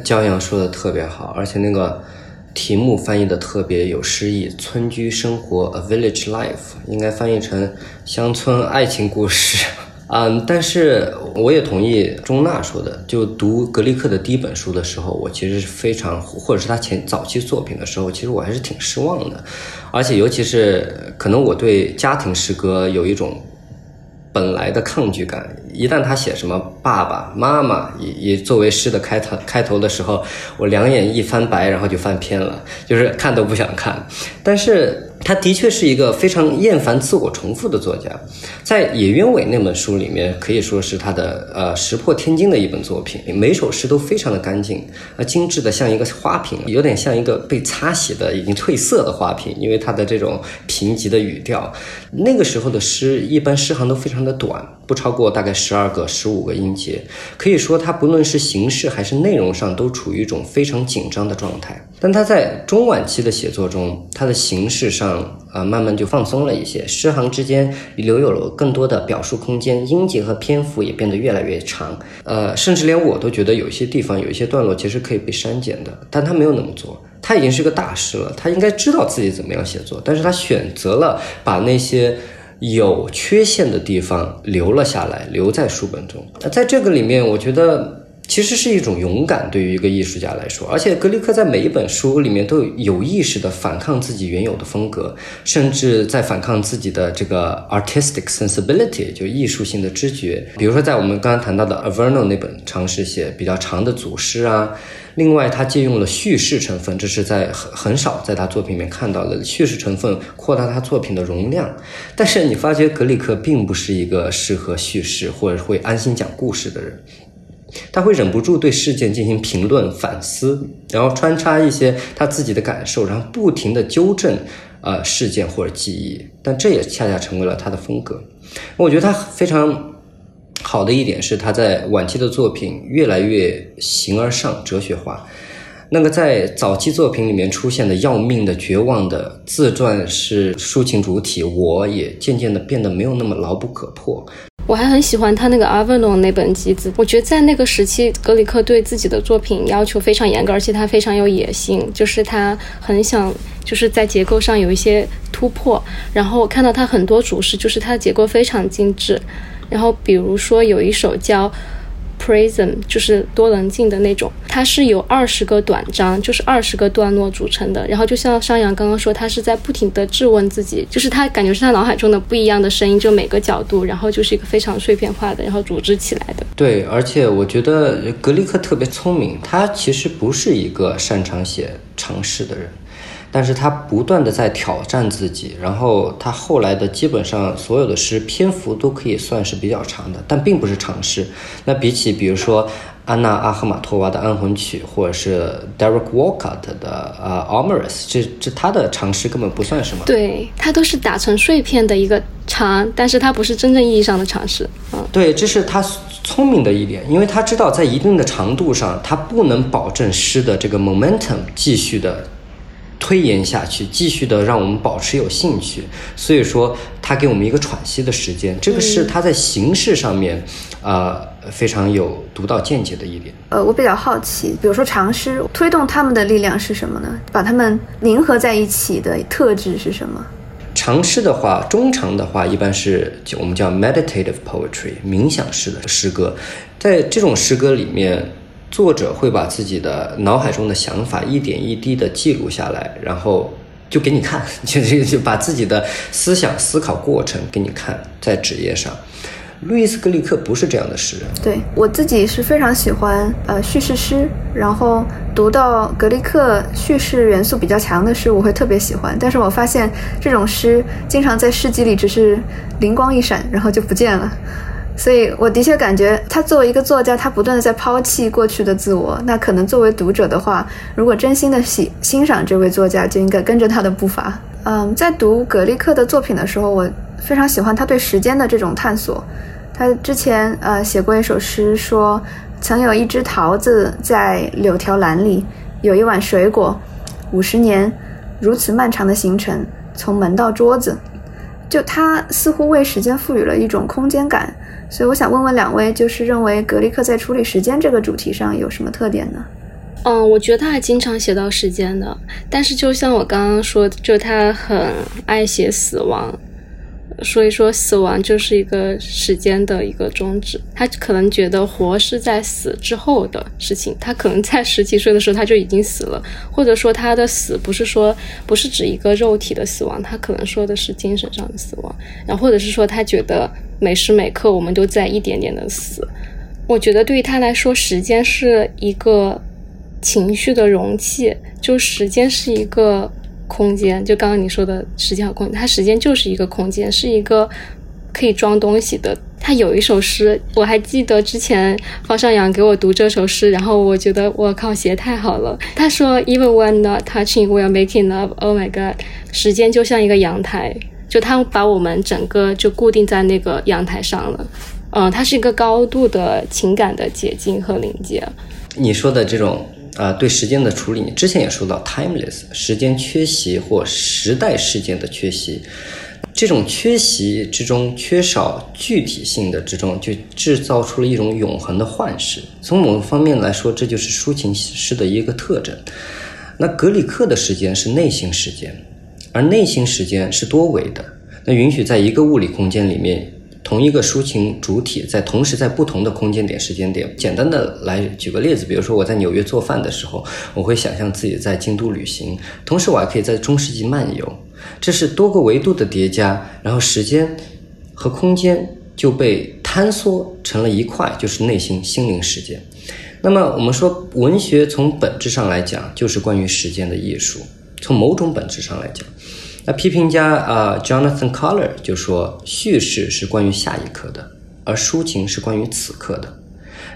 焦阳说的特别好，而且那个题目翻译的特别有诗意，《村居生活》（A Village Life） 应该翻译成乡村爱情故事。嗯，但是我也同意钟娜说的，就读格里克的第一本书的时候，我其实是非常，或者是他前早期作品的时候，其实我还是挺失望的，而且尤其是可能我对家庭诗歌有一种本来的抗拒感，一旦他写什么爸爸妈妈也也作为诗的开头开头的时候，我两眼一翻白，然后就翻篇了，就是看都不想看，但是。他的确是一个非常厌烦自我重复的作家，在《野鸢尾》那本书里面，可以说是他的呃石破天惊的一本作品，每首诗都非常的干净，啊，精致的像一个花瓶，有点像一个被擦洗的已经褪色的花瓶，因为它的这种贫瘠的语调。那个时候的诗，一般诗行都非常的短，不超过大概十二个、十五个音节，可以说他不论是形式还是内容上，都处于一种非常紧张的状态。但他在中晚期的写作中，他的形式上啊慢慢就放松了一些，诗行之间留有了更多的表述空间，音节和篇幅也变得越来越长。呃，甚至连我都觉得有一些地方有一些段落其实可以被删减的，但他没有那么做。他已经是个大师了，他应该知道自己怎么样写作，但是他选择了把那些有缺陷的地方留了下来，留在书本中。那在这个里面，我觉得。其实是一种勇敢，对于一个艺术家来说。而且格里克在每一本书里面都有意识的反抗自己原有的风格，甚至在反抗自己的这个 artistic sensibility，就艺术性的知觉。比如说，在我们刚刚谈到的 Averno 那本尝试写比较长的组诗啊。另外，他借用了叙事成分，这是在很很少在他作品里面看到的叙事成分，扩大他作品的容量。但是你发觉格里克并不是一个适合叙事或者会安心讲故事的人，他会忍不住对事件进行评论、反思，然后穿插一些他自己的感受，然后不停的纠正呃事件或者记忆。但这也恰恰成为了他的风格。我觉得他非常。好的一点是，他在晚期的作品越来越形而上、哲学化。那个在早期作品里面出现的要命的、绝望的自传是抒情主体，我也渐渐的变得没有那么牢不可破。我还很喜欢他那个 Avon，那本集子，我觉得在那个时期，格里克对自己的作品要求非常严格，而且他非常有野心，就是他很想就是在结构上有一些突破。然后我看到他很多主诗，就是他的结构非常精致。然后，比如说有一首叫《Prism》，就是多棱镜的那种，它是有二十个短章，就是二十个段落组成的。然后就像商阳刚刚说，他是在不停的质问自己，就是他感觉是他脑海中的不一样的声音，就每个角度，然后就是一个非常碎片化的，然后组织起来的。对，而且我觉得格里克特别聪明，他其实不是一个擅长写尝试的人。但是他不断的在挑战自己，然后他后来的基本上所有的诗篇幅都可以算是比较长的，但并不是长诗。那比起比如说安娜阿赫玛托娃的安魂曲，或者是 Derek Walcott 的呃 Amorous，这这他的长诗根本不算什么。对他都是打成碎片的一个长，但是他不是真正意义上的长诗。嗯，对，这是他聪明的一点，因为他知道在一定的长度上，他不能保证诗的这个 momentum 继续的。推延下去，继续的让我们保持有兴趣，所以说他给我们一个喘息的时间，这个是他在形式上面，呃，非常有独到见解的一点。呃，我比较好奇，比如说长诗推动他们的力量是什么呢？把他们凝合在一起的特质是什么？长诗的话，中长的话，一般是我们叫 meditative poetry，冥想式的诗歌，在这种诗歌里面。作者会把自己的脑海中的想法一点一滴的记录下来，然后就给你看，就就就把自己的思想思考过程给你看在纸页上。路易斯·格里克不是这样的诗人。对我自己是非常喜欢呃叙事诗，然后读到格里克叙事元素比较强的诗，我会特别喜欢。但是我发现这种诗经常在诗集里只是灵光一闪，然后就不见了。所以，我的确感觉他作为一个作家，他不断的在抛弃过去的自我。那可能作为读者的话，如果真心的喜欣赏这位作家，就应该跟着他的步伐。嗯，在读格里克的作品的时候，我非常喜欢他对时间的这种探索。他之前呃写过一首诗，说曾有一只桃子在柳条篮里，有一碗水果，五十年，如此漫长的行程，从门到桌子，就他似乎为时间赋予了一种空间感。所以我想问问两位，就是认为格力克在处理时间这个主题上有什么特点呢？嗯，我觉得他还经常写到时间的，但是就像我刚刚说，就他很爱写死亡。所以说，死亡就是一个时间的一个终止。他可能觉得活是在死之后的事情，他可能在十几岁的时候他就已经死了，或者说他的死不是说不是指一个肉体的死亡，他可能说的是精神上的死亡。然后或者是说他觉得每时每刻我们都在一点点的死。我觉得对于他来说，时间是一个情绪的容器，就时间是一个。空间就刚刚你说的时间和空间，它时间就是一个空间，是一个可以装东西的。他有一首诗，我还记得之前方上阳给我读这首诗，然后我觉得我靠，写太好了。他说：“Even when not touching, we are making love. Oh my god！” 时间就像一个阳台，就他把我们整个就固定在那个阳台上了。嗯，它是一个高度的情感的解禁和临界。你说的这种。啊，对时间的处理，你之前也说到 timeless，时间缺席或时代事件的缺席，这种缺席之中缺少具体性的之中，就制造出了一种永恒的幻视。从某个方面来说，这就是抒情诗的一个特征。那格里克的时间是内心时间，而内心时间是多维的，那允许在一个物理空间里面同一个抒情主体在同时在不同的空间点、时间点。简单的来举个例子，比如说我在纽约做饭的时候，我会想象自己在京都旅行，同时我还可以在中世纪漫游。这是多个维度的叠加，然后时间和空间就被坍缩成了一块，就是内心心灵世界。那么我们说，文学从本质上来讲，就是关于时间的艺术。从某种本质上来讲，那批评家啊，Jonathan c o l l e r 就说，叙事是关于下一刻的，而抒情是关于此刻的。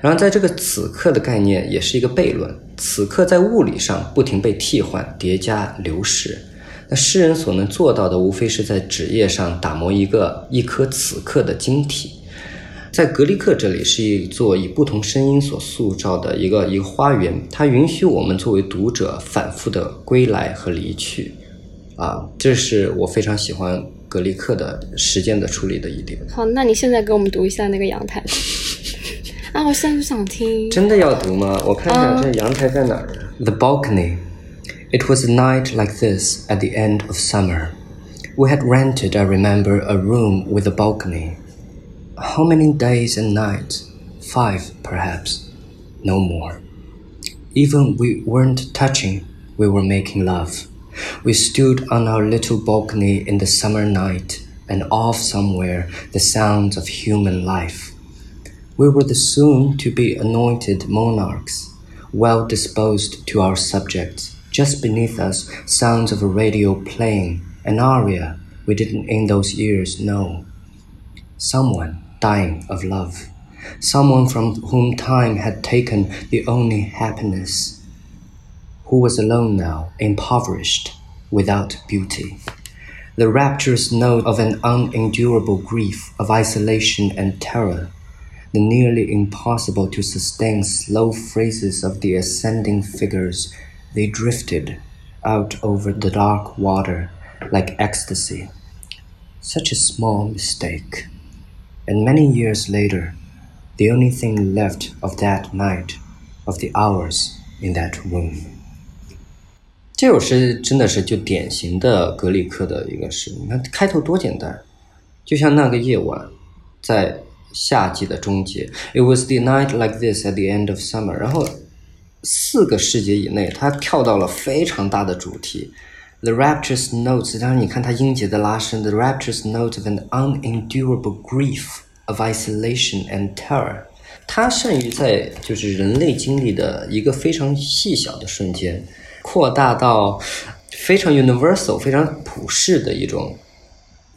然后在这个此刻的概念也是一个悖论，此刻在物理上不停被替换、叠加、流逝。那诗人所能做到的，无非是在纸页上打磨一个一颗此刻的晶体。在格里克这里是一座以不同声音所塑造的一个一个花园，它允许我们作为读者反复的归来和离去，啊，这是我非常喜欢格里克的时间的处理的一点。好，那你现在给我们读一下那个阳台啊，我现在就想听。真的要读吗？我看看这阳台在哪儿。The balcony. It was a night like this at the end of summer. We had rented, I remember, a room with a balcony. How many days and nights? Five, perhaps. No more. Even we weren't touching, we were making love. We stood on our little balcony in the summer night, and off somewhere the sounds of human life. We were the soon to be anointed monarchs, well disposed to our subjects. Just beneath us, sounds of a radio playing, an aria we didn't in those years know. Someone dying of love, someone from whom time had taken the only happiness, who was alone now, impoverished, without beauty. The rapturous note of an unendurable grief, of isolation and terror, the nearly impossible to sustain slow phrases of the ascending figures, they drifted out over the dark water like ecstasy. Such a small mistake. And many years later, the only thing left of that night, of the hours in that room. 这首诗真的是就典型的格里克的一个诗。你看开头多简单，就像那个夜晚，在夏季的终结。It was the night like this at the end of summer。然后四个世节以内，它跳到了非常大的主题。The rapturous notes，当然你看它音节的拉伸，the rapturous notes of an unendurable grief of isolation and terror。它善于在就是人类经历的一个非常细小的瞬间，扩大到非常 universal、非常普世的一种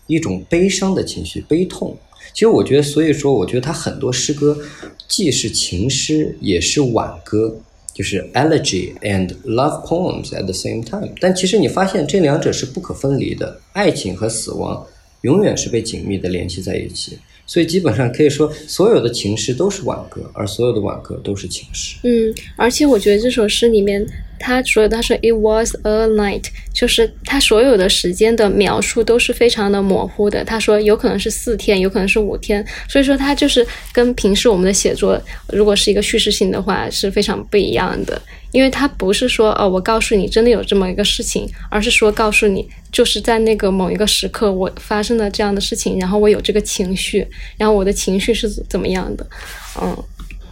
一种悲伤的情绪，悲痛。其实我觉得，所以说，我觉得他很多诗歌既是情诗，也是挽歌。就是 elegy and love poems at the same time，但其实你发现这两者是不可分离的，爱情和死亡永远是被紧密的联系在一起，所以基本上可以说，所有的情诗都是挽歌，而所有的挽歌都是情诗。嗯，而且我觉得这首诗里面。他说：“他说 it was a night，就是他所有的时间的描述都是非常的模糊的。他说有可能是四天，有可能是五天，所以说他就是跟平时我们的写作，如果是一个叙事性的话，是非常不一样的。因为他不是说哦，我告诉你真的有这么一个事情，而是说告诉你就是在那个某一个时刻我发生了这样的事情，然后我有这个情绪，然后我的情绪是怎么样的。嗯，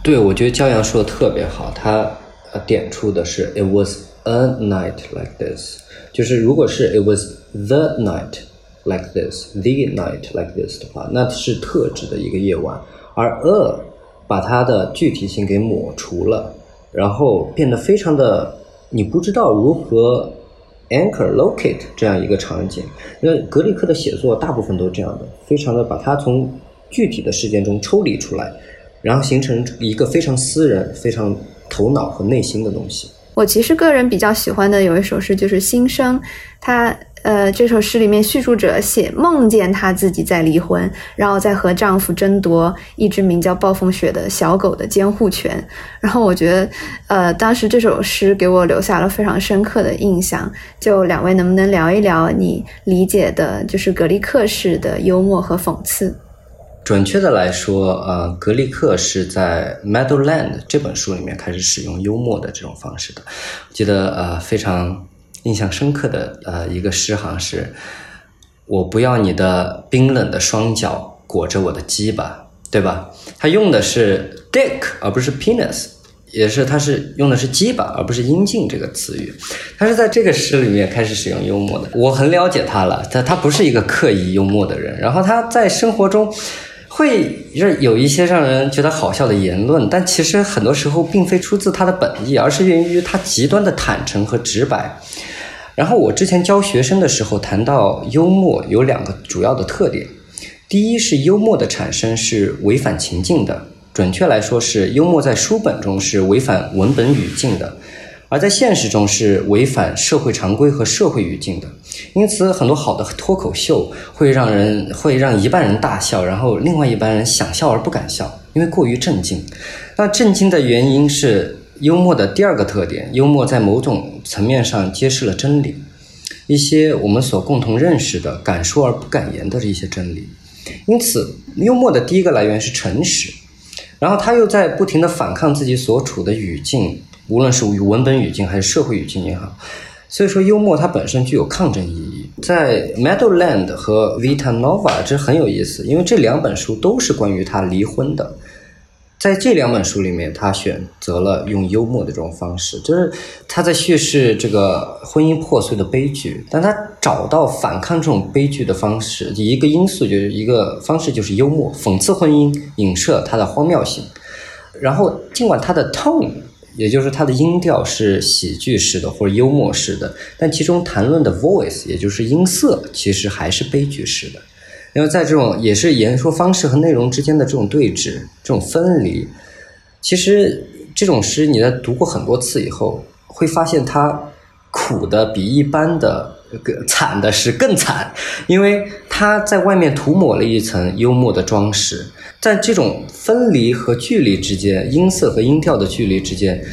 对，我觉得骄阳说的特别好，他。”呃，点出的是 "It was a night like this"，就是如果是 "It was the night like this"，"the night like this" 的话，那是特指的一个夜晚，而 "a" 把它的具体性给抹除了，然后变得非常的你不知道如何 anchor locate 这样一个场景。那格里克的写作大部分都这样的，非常的把它从具体的事件中抽离出来，然后形成一个非常私人、非常。头脑和内心的东西。我其实个人比较喜欢的有一首诗，就是《新生》。他呃，这首诗里面叙述者写梦见他自己在离婚，然后在和丈夫争夺一只名叫暴风雪的小狗的监护权。然后我觉得，呃，当时这首诗给我留下了非常深刻的印象。就两位能不能聊一聊你理解的，就是格里克式的幽默和讽刺？准确的来说，呃，格里克是在《Meadowland》这本书里面开始使用幽默的这种方式的。我记得，呃，非常印象深刻的，呃，一个诗行是：“我不要你的冰冷的双脚，裹着我的鸡巴，对吧？他用的是 dick 而不是 penis，也是他是用的是鸡巴而不是阴茎这个词语。他是在这个诗里面开始使用幽默的。我很了解他了，他他不是一个刻意幽默的人。然后他在生活中会让有一些让人觉得好笑的言论，但其实很多时候并非出自他的本意，而是源于他极端的坦诚和直白。然后我之前教学生的时候谈到幽默有两个主要的特点，第一是幽默的产生是违反情境的，准确来说是幽默在书本中是违反文本语境的，而在现实中是违反社会常规和社会语境的。因此，很多好的脱口秀会让人会让一半人大笑，然后另外一半人想笑而不敢笑，因为过于震惊。那震惊的原因是。幽默的第二个特点，幽默在某种层面上揭示了真理，一些我们所共同认识的、敢说而不敢言的这些真理。因此，幽默的第一个来源是诚实，然后他又在不停的反抗自己所处的语境，无论是文本语境还是社会语境也好。所以说，幽默它本身具有抗争意义。在 Meadowland 和 Vita Nova，这很有意思，因为这两本书都是关于他离婚的。在这两本书里面，他选择了用幽默的这种方式，就是他在叙事这个婚姻破碎的悲剧，但他找到反抗这种悲剧的方式，一个因素就是一个方式就是幽默，讽刺婚姻，影射它的荒谬性。然后，尽管他的 tone，也就是它的音调是喜剧式的或者幽默式的，但其中谈论的 voice，也就是音色，其实还是悲剧式的。因为在这种也是言说方式和内容之间的这种对峙、这种分离，其实这种诗你在读过很多次以后，会发现它苦的比一般的个惨的是更惨，因为它在外面涂抹了一层幽默的装饰，在这种分离和距离之间，音色和音调的距离之间，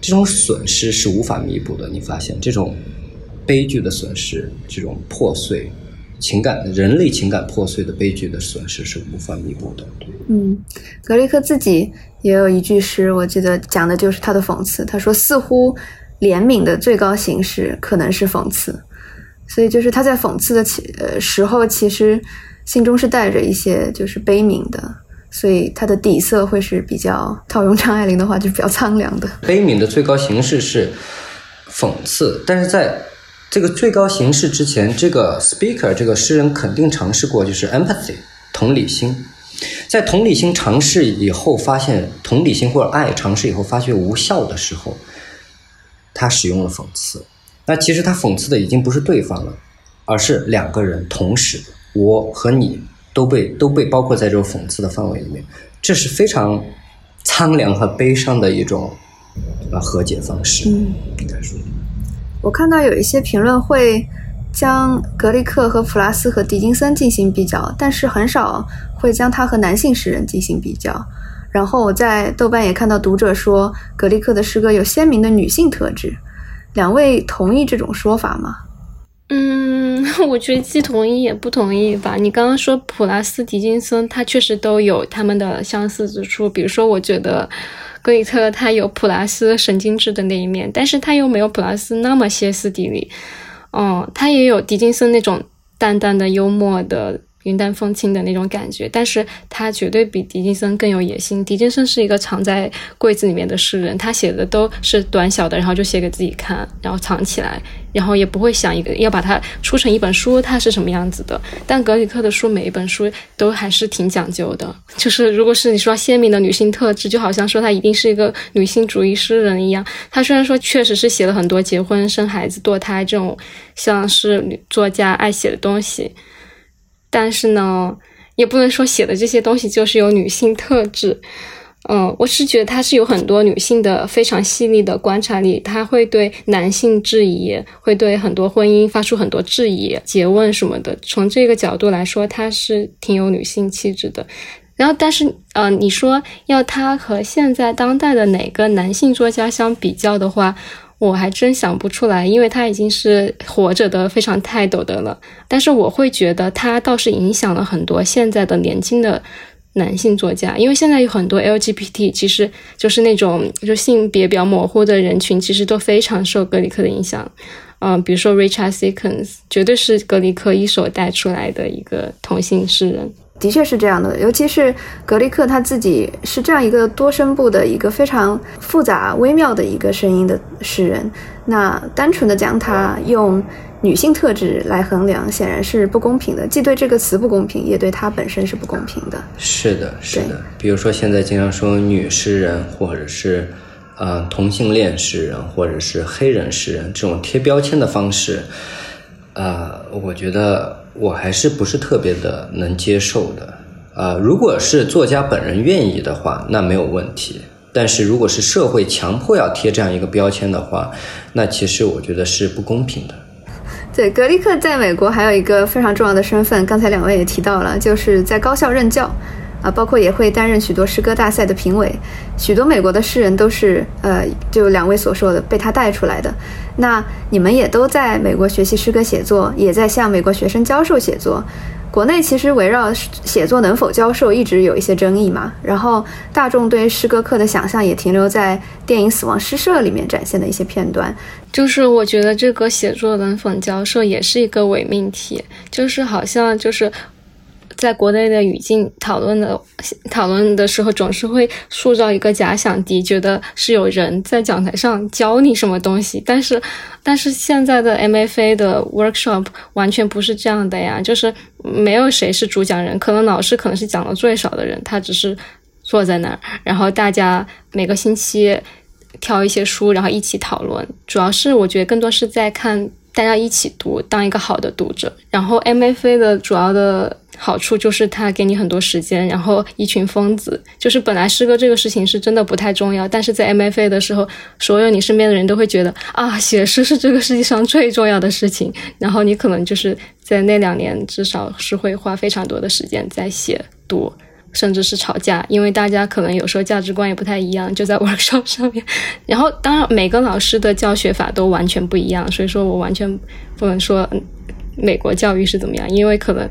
这种损失是无法弥补的。你发现这种悲剧的损失，这种破碎。情感，人类情感破碎的悲剧的损失是无法弥补的。嗯，格雷克自己也有一句诗，我记得讲的就是他的讽刺。他说：“似乎怜悯的最高形式可能是讽刺。”所以就是他在讽刺的其呃时候，其实心中是带着一些就是悲悯的，所以他的底色会是比较套用张爱玲的话，就是比较苍凉的。悲悯的最高形式是讽刺，但是在。这个最高形式之前，这个 speaker 这个诗人肯定尝试过，就是 empathy 同理心。在同理心尝试以后，发现同理心或者爱尝试以后发觉无效的时候，他使用了讽刺。那其实他讽刺的已经不是对方了，而是两个人同时，我和你都被都被包括在这种讽刺的范围里面。这是非常苍凉和悲伤的一种啊和解方式，嗯应该说。我看到有一些评论会将格里克和普拉斯和狄金森进行比较，但是很少会将他和男性诗人进行比较。然后我在豆瓣也看到读者说格里克的诗歌有鲜明的女性特质。两位同意这种说法吗？嗯，我觉得既同意也不同意吧。你刚刚说普拉斯、狄金森，他确实都有他们的相似之处。比如说，我觉得。格里特他有普拉斯神经质的那一面，但是他又没有普拉斯那么歇斯底里。嗯，他也有狄金森那种淡淡的幽默的。云淡风轻的那种感觉，但是他绝对比狄金森更有野心。狄金森是一个藏在柜子里面的诗人，他写的都是短小的，然后就写给自己看，然后藏起来，然后也不会想一个要把它出成一本书，它是什么样子的。但格里克的书每一本书都还是挺讲究的，就是如果是你说鲜明的女性特质，就好像说他一定是一个女性主义诗人一样。他虽然说确实是写了很多结婚、生孩子、堕胎这种像是女作家爱写的东西。但是呢，也不能说写的这些东西就是有女性特质，嗯，我是觉得她是有很多女性的非常细腻的观察力，她会对男性质疑，会对很多婚姻发出很多质疑、诘问什么的。从这个角度来说，她是挺有女性气质的。然后，但是，呃，你说要她和现在当代的哪个男性作家相比较的话？我还真想不出来，因为他已经是活着的非常泰斗的了。但是我会觉得他倒是影响了很多现在的年轻的男性作家，因为现在有很多 LGBT，其实就是那种就性别比较模糊的人群，其实都非常受格里克的影响。嗯，比如说 Richard Sickens，绝对是格里克一手带出来的一个同性诗人。的确是这样的，尤其是格里克他自己是这样一个多声部的一个非常复杂微妙的一个声音的诗人。那单纯的将他用女性特质来衡量，显然是不公平的，既对这个词不公平，也对他本身是不公平的。是的，是的。比如说现在经常说女诗人，或者是呃同性恋诗人，或者是黑人诗人这种贴标签的方式，呃，我觉得。我还是不是特别的能接受的，啊，如果是作家本人愿意的话，那没有问题。但是如果是社会强迫要贴这样一个标签的话，那其实我觉得是不公平的。对，格里克在美国还有一个非常重要的身份，刚才两位也提到了，就是在高校任教。啊，包括也会担任许多诗歌大赛的评委，许多美国的诗人都是，呃，就两位所说的被他带出来的。那你们也都在美国学习诗歌写作，也在向美国学生教授写作。国内其实围绕写作能否教授一直有一些争议嘛。然后大众对诗歌课的想象也停留在电影《死亡诗社》里面展现的一些片段。就是我觉得这个写作能否教授也是一个伪命题，就是好像就是。在国内的语境讨论的讨论的时候，总是会塑造一个假想敌，觉得是有人在讲台上教你什么东西。但是，但是现在的 MFA 的 workshop 完全不是这样的呀，就是没有谁是主讲人，可能老师可能是讲的最少的人，他只是坐在那儿，然后大家每个星期挑一些书，然后一起讨论。主要是我觉得更多是在看大家一起读，当一个好的读者。然后 MFA 的主要的。好处就是他给你很多时间，然后一群疯子，就是本来诗歌这个事情是真的不太重要，但是在 MFA 的时候，所有你身边的人都会觉得啊，写诗是这个世界上最重要的事情，然后你可能就是在那两年至少是会花非常多的时间在写读，甚至是吵架，因为大家可能有时候价值观也不太一样，就在 workshop 上面。然后当然每个老师的教学法都完全不一样，所以说我完全不能说美国教育是怎么样，因为可能。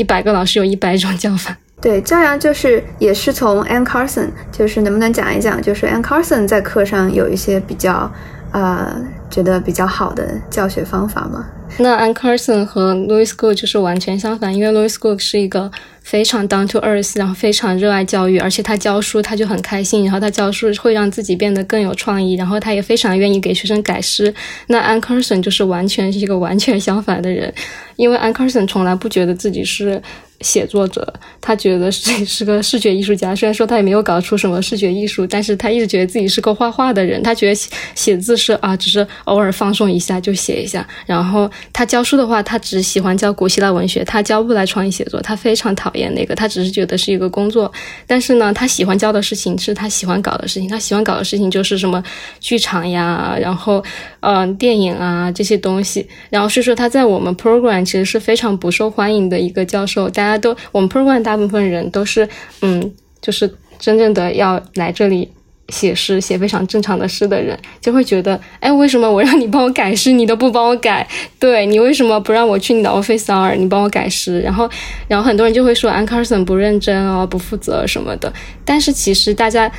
一百个老师有一百种教法。对，教阳就是也是从 Ann Carson，就是能不能讲一讲，就是 Ann Carson 在课上有一些比较，呃，觉得比较好的教学方法吗？那 Ann Carson 和 Louis Cook 就是完全相反，因为 Louis Cook 是一个非常 down to earth，然后非常热爱教育，而且他教书他就很开心，然后他教书会让自己变得更有创意，然后他也非常愿意给学生改诗。那 Ann Carson 就是完全是一个完全相反的人。因为安卡森从来不觉得自己是写作者，他觉得自己是个视觉艺术家。虽然说他也没有搞出什么视觉艺术，但是他一直觉得自己是个画画的人。他觉得写写字是啊，只是偶尔放松一下就写一下。然后他教书的话，他只喜欢教古希腊文学，他教不来创意写作，他非常讨厌那个。他只是觉得是一个工作。但是呢，他喜欢教的事情是他喜欢搞的事情。他喜欢搞的事情就是什么剧场呀，然后嗯电影啊这些东西。然后所以说他在我们 program。其实是非常不受欢迎的一个教授，大家都我们 program 大部分人都是，嗯，就是真正的要来这里写诗、写非常正常的诗的人，就会觉得，哎，为什么我让你帮我改诗，你都不帮我改？对你为什么不让我去你的 office hour，你帮我改诗？然后，然后很多人就会说安 Carson 不认真哦，不负责什么的。但是其实大家。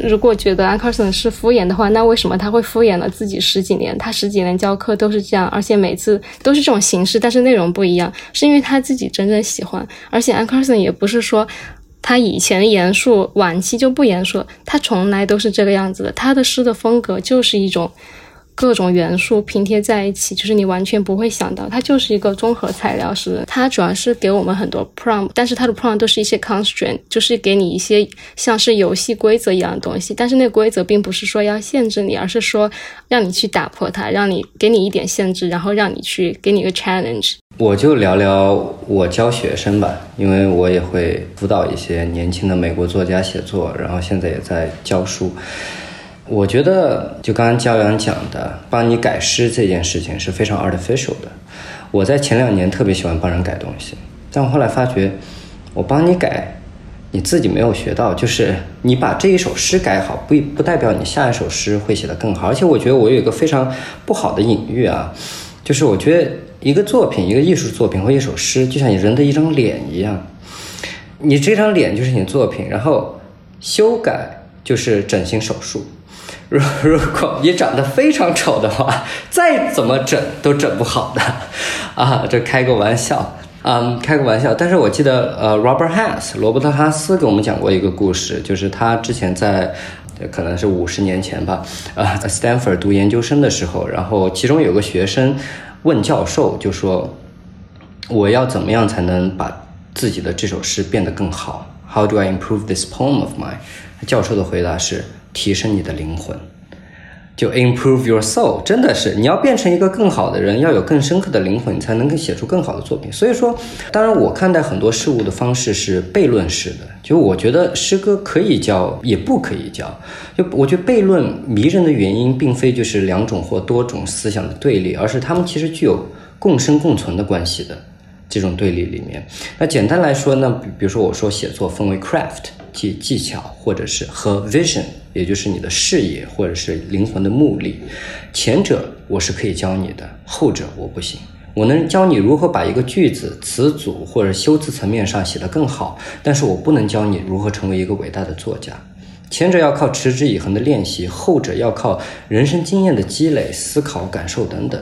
如果觉得安卡森是敷衍的话，那为什么他会敷衍了自己十几年？他十几年教课都是这样，而且每次都是这种形式，但是内容不一样，是因为他自己真正喜欢。而且安卡森也不是说他以前严肃，晚期就不严肃，他从来都是这个样子的。他的诗的风格就是一种。各种元素拼贴在一起，就是你完全不会想到，它就是一个综合材料是它主要是给我们很多 prompt，但是它的 prompt 都是一些 constraint，就是给你一些像是游戏规则一样的东西。但是那个规则并不是说要限制你，而是说让你去打破它，让你给你一点限制，然后让你去给你一个 challenge。我就聊聊我教学生吧，因为我也会辅导一些年轻的美国作家写作，然后现在也在教书。我觉得，就刚刚焦阳讲的，帮你改诗这件事情是非常 artificial 的。我在前两年特别喜欢帮人改东西，但我后来发觉，我帮你改，你自己没有学到，就是你把这一首诗改好，不不代表你下一首诗会写得更好。而且我觉得我有一个非常不好的隐喻啊，就是我觉得一个作品、一个艺术作品或一首诗，就像你人的一张脸一样，你这张脸就是你的作品，然后修改就是整形手术。如 如果你长得非常丑的话，再怎么整都整不好的，啊，这开个玩笑嗯，开个玩笑。但是我记得，呃，Robert Hass 罗伯特哈斯给我们讲过一个故事，就是他之前在，可能是五十年前吧，呃，Stanford 读研究生的时候，然后其中有个学生问教授，就说，我要怎么样才能把自己的这首诗变得更好？How do I improve this poem of mine？教授的回答是：提升你的灵魂。就 improve your soul，真的是你要变成一个更好的人，要有更深刻的灵魂，你才能够写出更好的作品。所以说，当然我看待很多事物的方式是悖论式的。就我觉得诗歌可以教，也不可以教。就我觉得悖论迷人的原因，并非就是两种或多种思想的对立，而是他们其实具有共生共存的关系的这种对立里面。那简单来说呢，比比如说我说写作分为 craft。技技巧，或者是和 vision，也就是你的视野，或者是灵魂的目的。前者我是可以教你的，后者我不行。我能教你如何把一个句子词组或者修辞层面上写得更好，但是我不能教你如何成为一个伟大的作家。前者要靠持之以恒的练习，后者要靠人生经验的积累、思考、感受等等。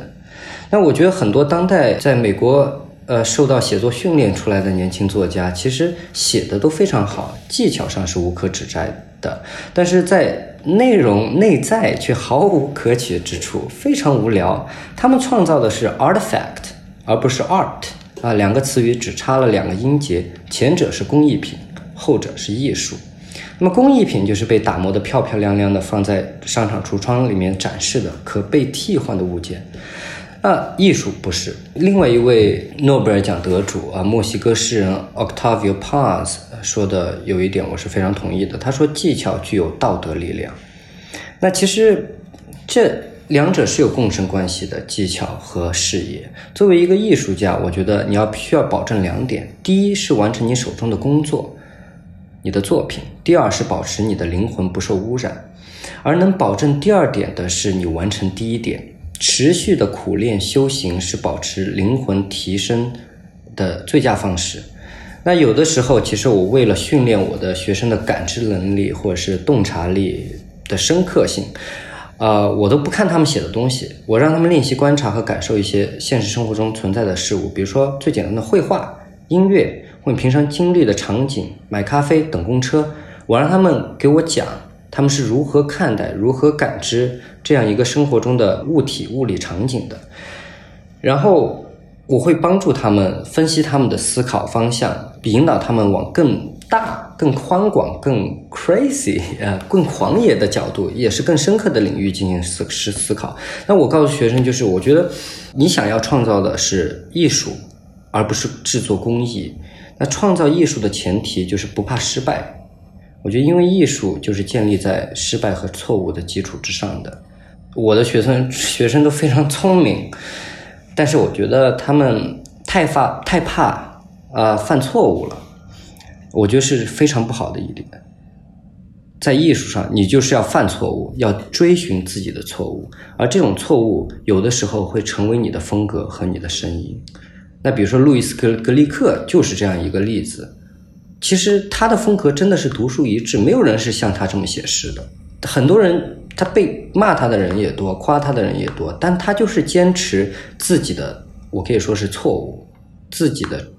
那我觉得很多当代在美国。呃，受到写作训练出来的年轻作家，其实写的都非常好，技巧上是无可指摘的，但是在内容内在却毫无可取之处，非常无聊。他们创造的是 artifact，而不是 art 啊，两个词语只差了两个音节，前者是工艺品，后者是艺术。那么工艺品就是被打磨的漂漂亮亮的，放在商场橱窗里面展示的可被替换的物件。啊，艺术不是。另外一位诺贝尔奖得主啊，墨西哥诗人 Octavio Paz 说的有一点我是非常同意的。他说，技巧具有道德力量。那其实这两者是有共生关系的，技巧和视野。作为一个艺术家，我觉得你要需要保证两点：第一是完成你手中的工作，你的作品；第二是保持你的灵魂不受污染。而能保证第二点的是你完成第一点。持续的苦练修行是保持灵魂提升的最佳方式。那有的时候，其实我为了训练我的学生的感知能力或者是洞察力的深刻性，啊，我都不看他们写的东西，我让他们练习观察和感受一些现实生活中存在的事物，比如说最简单的绘画、音乐或你平常经历的场景、买咖啡、等公车，我让他们给我讲。他们是如何看待、如何感知这样一个生活中的物体、物理场景的？然后我会帮助他们分析他们的思考方向，引导他们往更大、更宽广、更 crazy 呃更狂野的角度，也是更深刻的领域进行思思思考。那我告诉学生，就是我觉得你想要创造的是艺术，而不是制作工艺。那创造艺术的前提就是不怕失败。我觉得，因为艺术就是建立在失败和错误的基础之上的。我的学生 学生都非常聪明，但是我觉得他们太发太怕啊犯错误了。我觉得是非常不好的一点。在艺术上，你就是要犯错误，要追寻自己的错误，而这种错误有的时候会成为你的风格和你的声音。那比如说，路易斯格格利克就是这样一个例子。其实他的风格真的是独树一帜，没有人是像他这么写诗的。很多人他被骂他的人也多，夸他的人也多，但他就是坚持自己的，我可以说是错误，自己的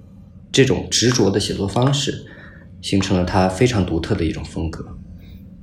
这种执着的写作方式，形成了他非常独特的一种风格。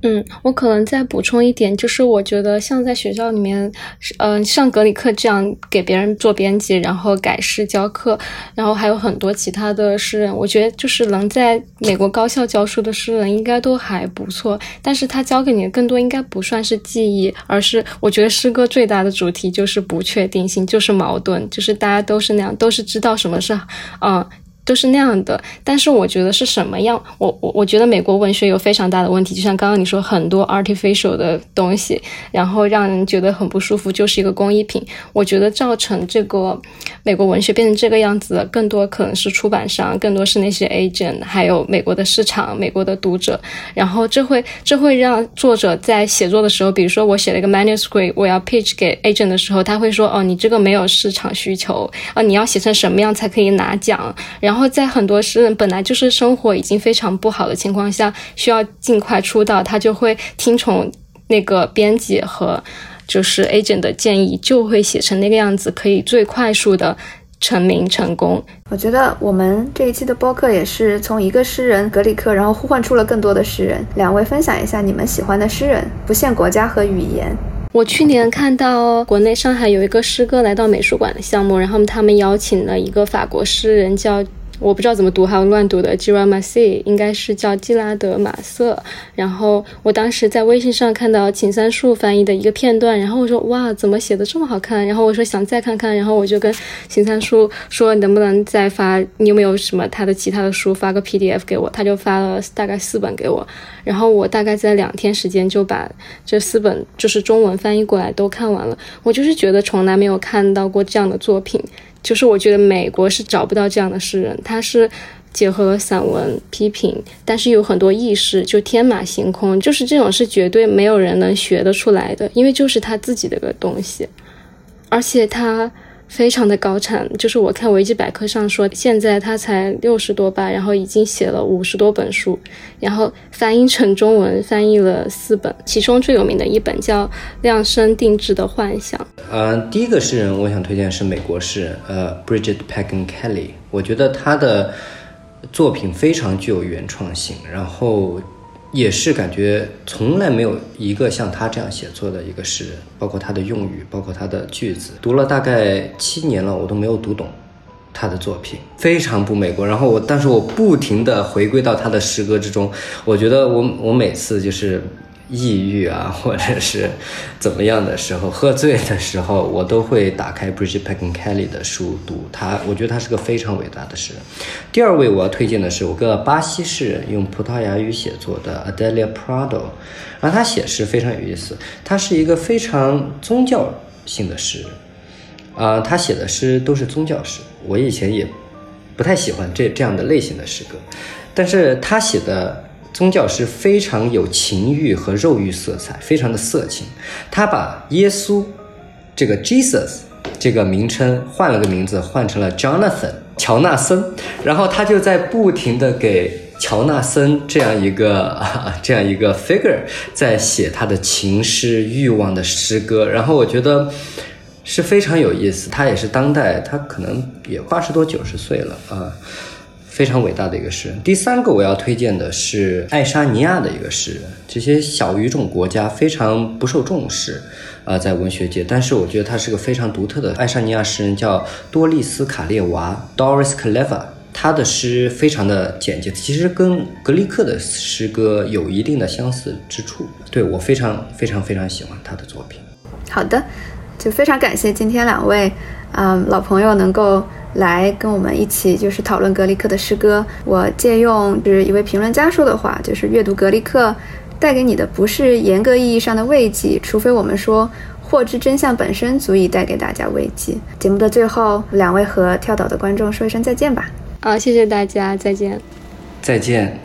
嗯，我可能再补充一点，就是我觉得像在学校里面，嗯，像格里克这样给别人做编辑，然后改诗教课，然后还有很多其他的诗人，我觉得就是能在美国高校教书的诗人应该都还不错。但是他教给你的更多应该不算是记忆，而是我觉得诗歌最大的主题就是不确定性，就是矛盾，就是大家都是那样，都是知道什么是，嗯。都是那样的，但是我觉得是什么样？我我我觉得美国文学有非常大的问题，就像刚刚你说很多 artificial 的东西，然后让人觉得很不舒服，就是一个工艺品。我觉得造成这个美国文学变成这个样子，更多可能是出版商，更多是那些 agent，还有美国的市场、美国的读者。然后这会这会让作者在写作的时候，比如说我写了一个 manuscript，我要 pitch 给 agent 的时候，他会说：“哦，你这个没有市场需求啊，你要写成什么样才可以拿奖？”然然后在很多诗人本来就是生活已经非常不好的情况下，需要尽快出道，他就会听从那个编辑和就是 agent 的建议，就会写成那个样子，可以最快速的。成名成功。我觉得我们这一期的播客也是从一个诗人格里克，然后呼唤出了更多的诗人。两位分享一下你们喜欢的诗人，不限国家和语言。我去年看到国内上海有一个诗歌来到美术馆的项目，然后他们邀请了一个法国诗人叫。我不知道怎么读，还有乱读的 g i r a m a s i 应该是叫基拉德马瑟。然后我当时在微信上看到秦三树翻译的一个片段，然后我说哇，怎么写的这么好看？然后我说想再看看，然后我就跟秦三树说，能不能再发？你有没有什么他的其他的书，发个 PDF 给我？他就发了大概四本给我，然后我大概在两天时间就把这四本就是中文翻译过来都看完了。我就是觉得从来没有看到过这样的作品。就是我觉得美国是找不到这样的诗人，他是结合了散文批评，但是有很多意识，就天马行空，就是这种是绝对没有人能学得出来的，因为就是他自己的个东西，而且他。非常的高产，就是我看维基百科上说，现在他才六十多吧，然后已经写了五十多本书，然后翻译成中文翻译了四本，其中最有名的一本叫《量身定制的幻想》。嗯，第一个诗人我想推荐是美国诗人，呃，Bridget Pagan Kelly，我觉得他的作品非常具有原创性，然后。也是感觉从来没有一个像他这样写作的一个诗人，包括他的用语，包括他的句子，读了大概七年了，我都没有读懂他的作品，非常不美国。然后我，但是我不停地回归到他的诗歌之中，我觉得我我每次就是。抑郁啊，或者是怎么样的时候，喝醉的时候，我都会打开 Bridget Pagan Kelly 的书读他。我觉得他是个非常伟大的诗人。第二位我要推荐的是我个巴西诗人，用葡萄牙语写作的 Adelia Prado。然后他写诗非常有意思，他是一个非常宗教性的诗人啊，他写的诗都是宗教诗。我以前也不太喜欢这这样的类型的诗歌，但是他写的。宗教是非常有情欲和肉欲色彩，非常的色情。他把耶稣这个 Jesus 这个名称换了个名字，换成了 Jonathan 乔纳森。然后他就在不停的给乔纳森这样一个 这样一个 figure 在写他的情诗、欲望的诗歌。然后我觉得是非常有意思。他也是当代，他可能也八十多九十岁了啊。非常伟大的一个诗人。第三个我要推荐的是爱沙尼亚的一个诗人。这些小语种国家非常不受重视，啊，在文学界。但是我觉得他是个非常独特的爱沙尼亚诗人，叫多丽斯卡列娃 （Doris Kaleva）。他的诗非常的简洁，其实跟格里克的诗歌有一定的相似之处。对我非常非常非常喜欢他的作品。好的，就非常感谢今天两位，嗯，老朋友能够。来跟我们一起就是讨论格里克的诗歌。我借用是一位评论家说的话，就是阅读格里克带给你的不是严格意义上的慰藉，除非我们说获知真相本身足以带给大家慰藉。节目的最后，两位和跳岛的观众说一声再见吧。好，谢谢大家，再见，再见。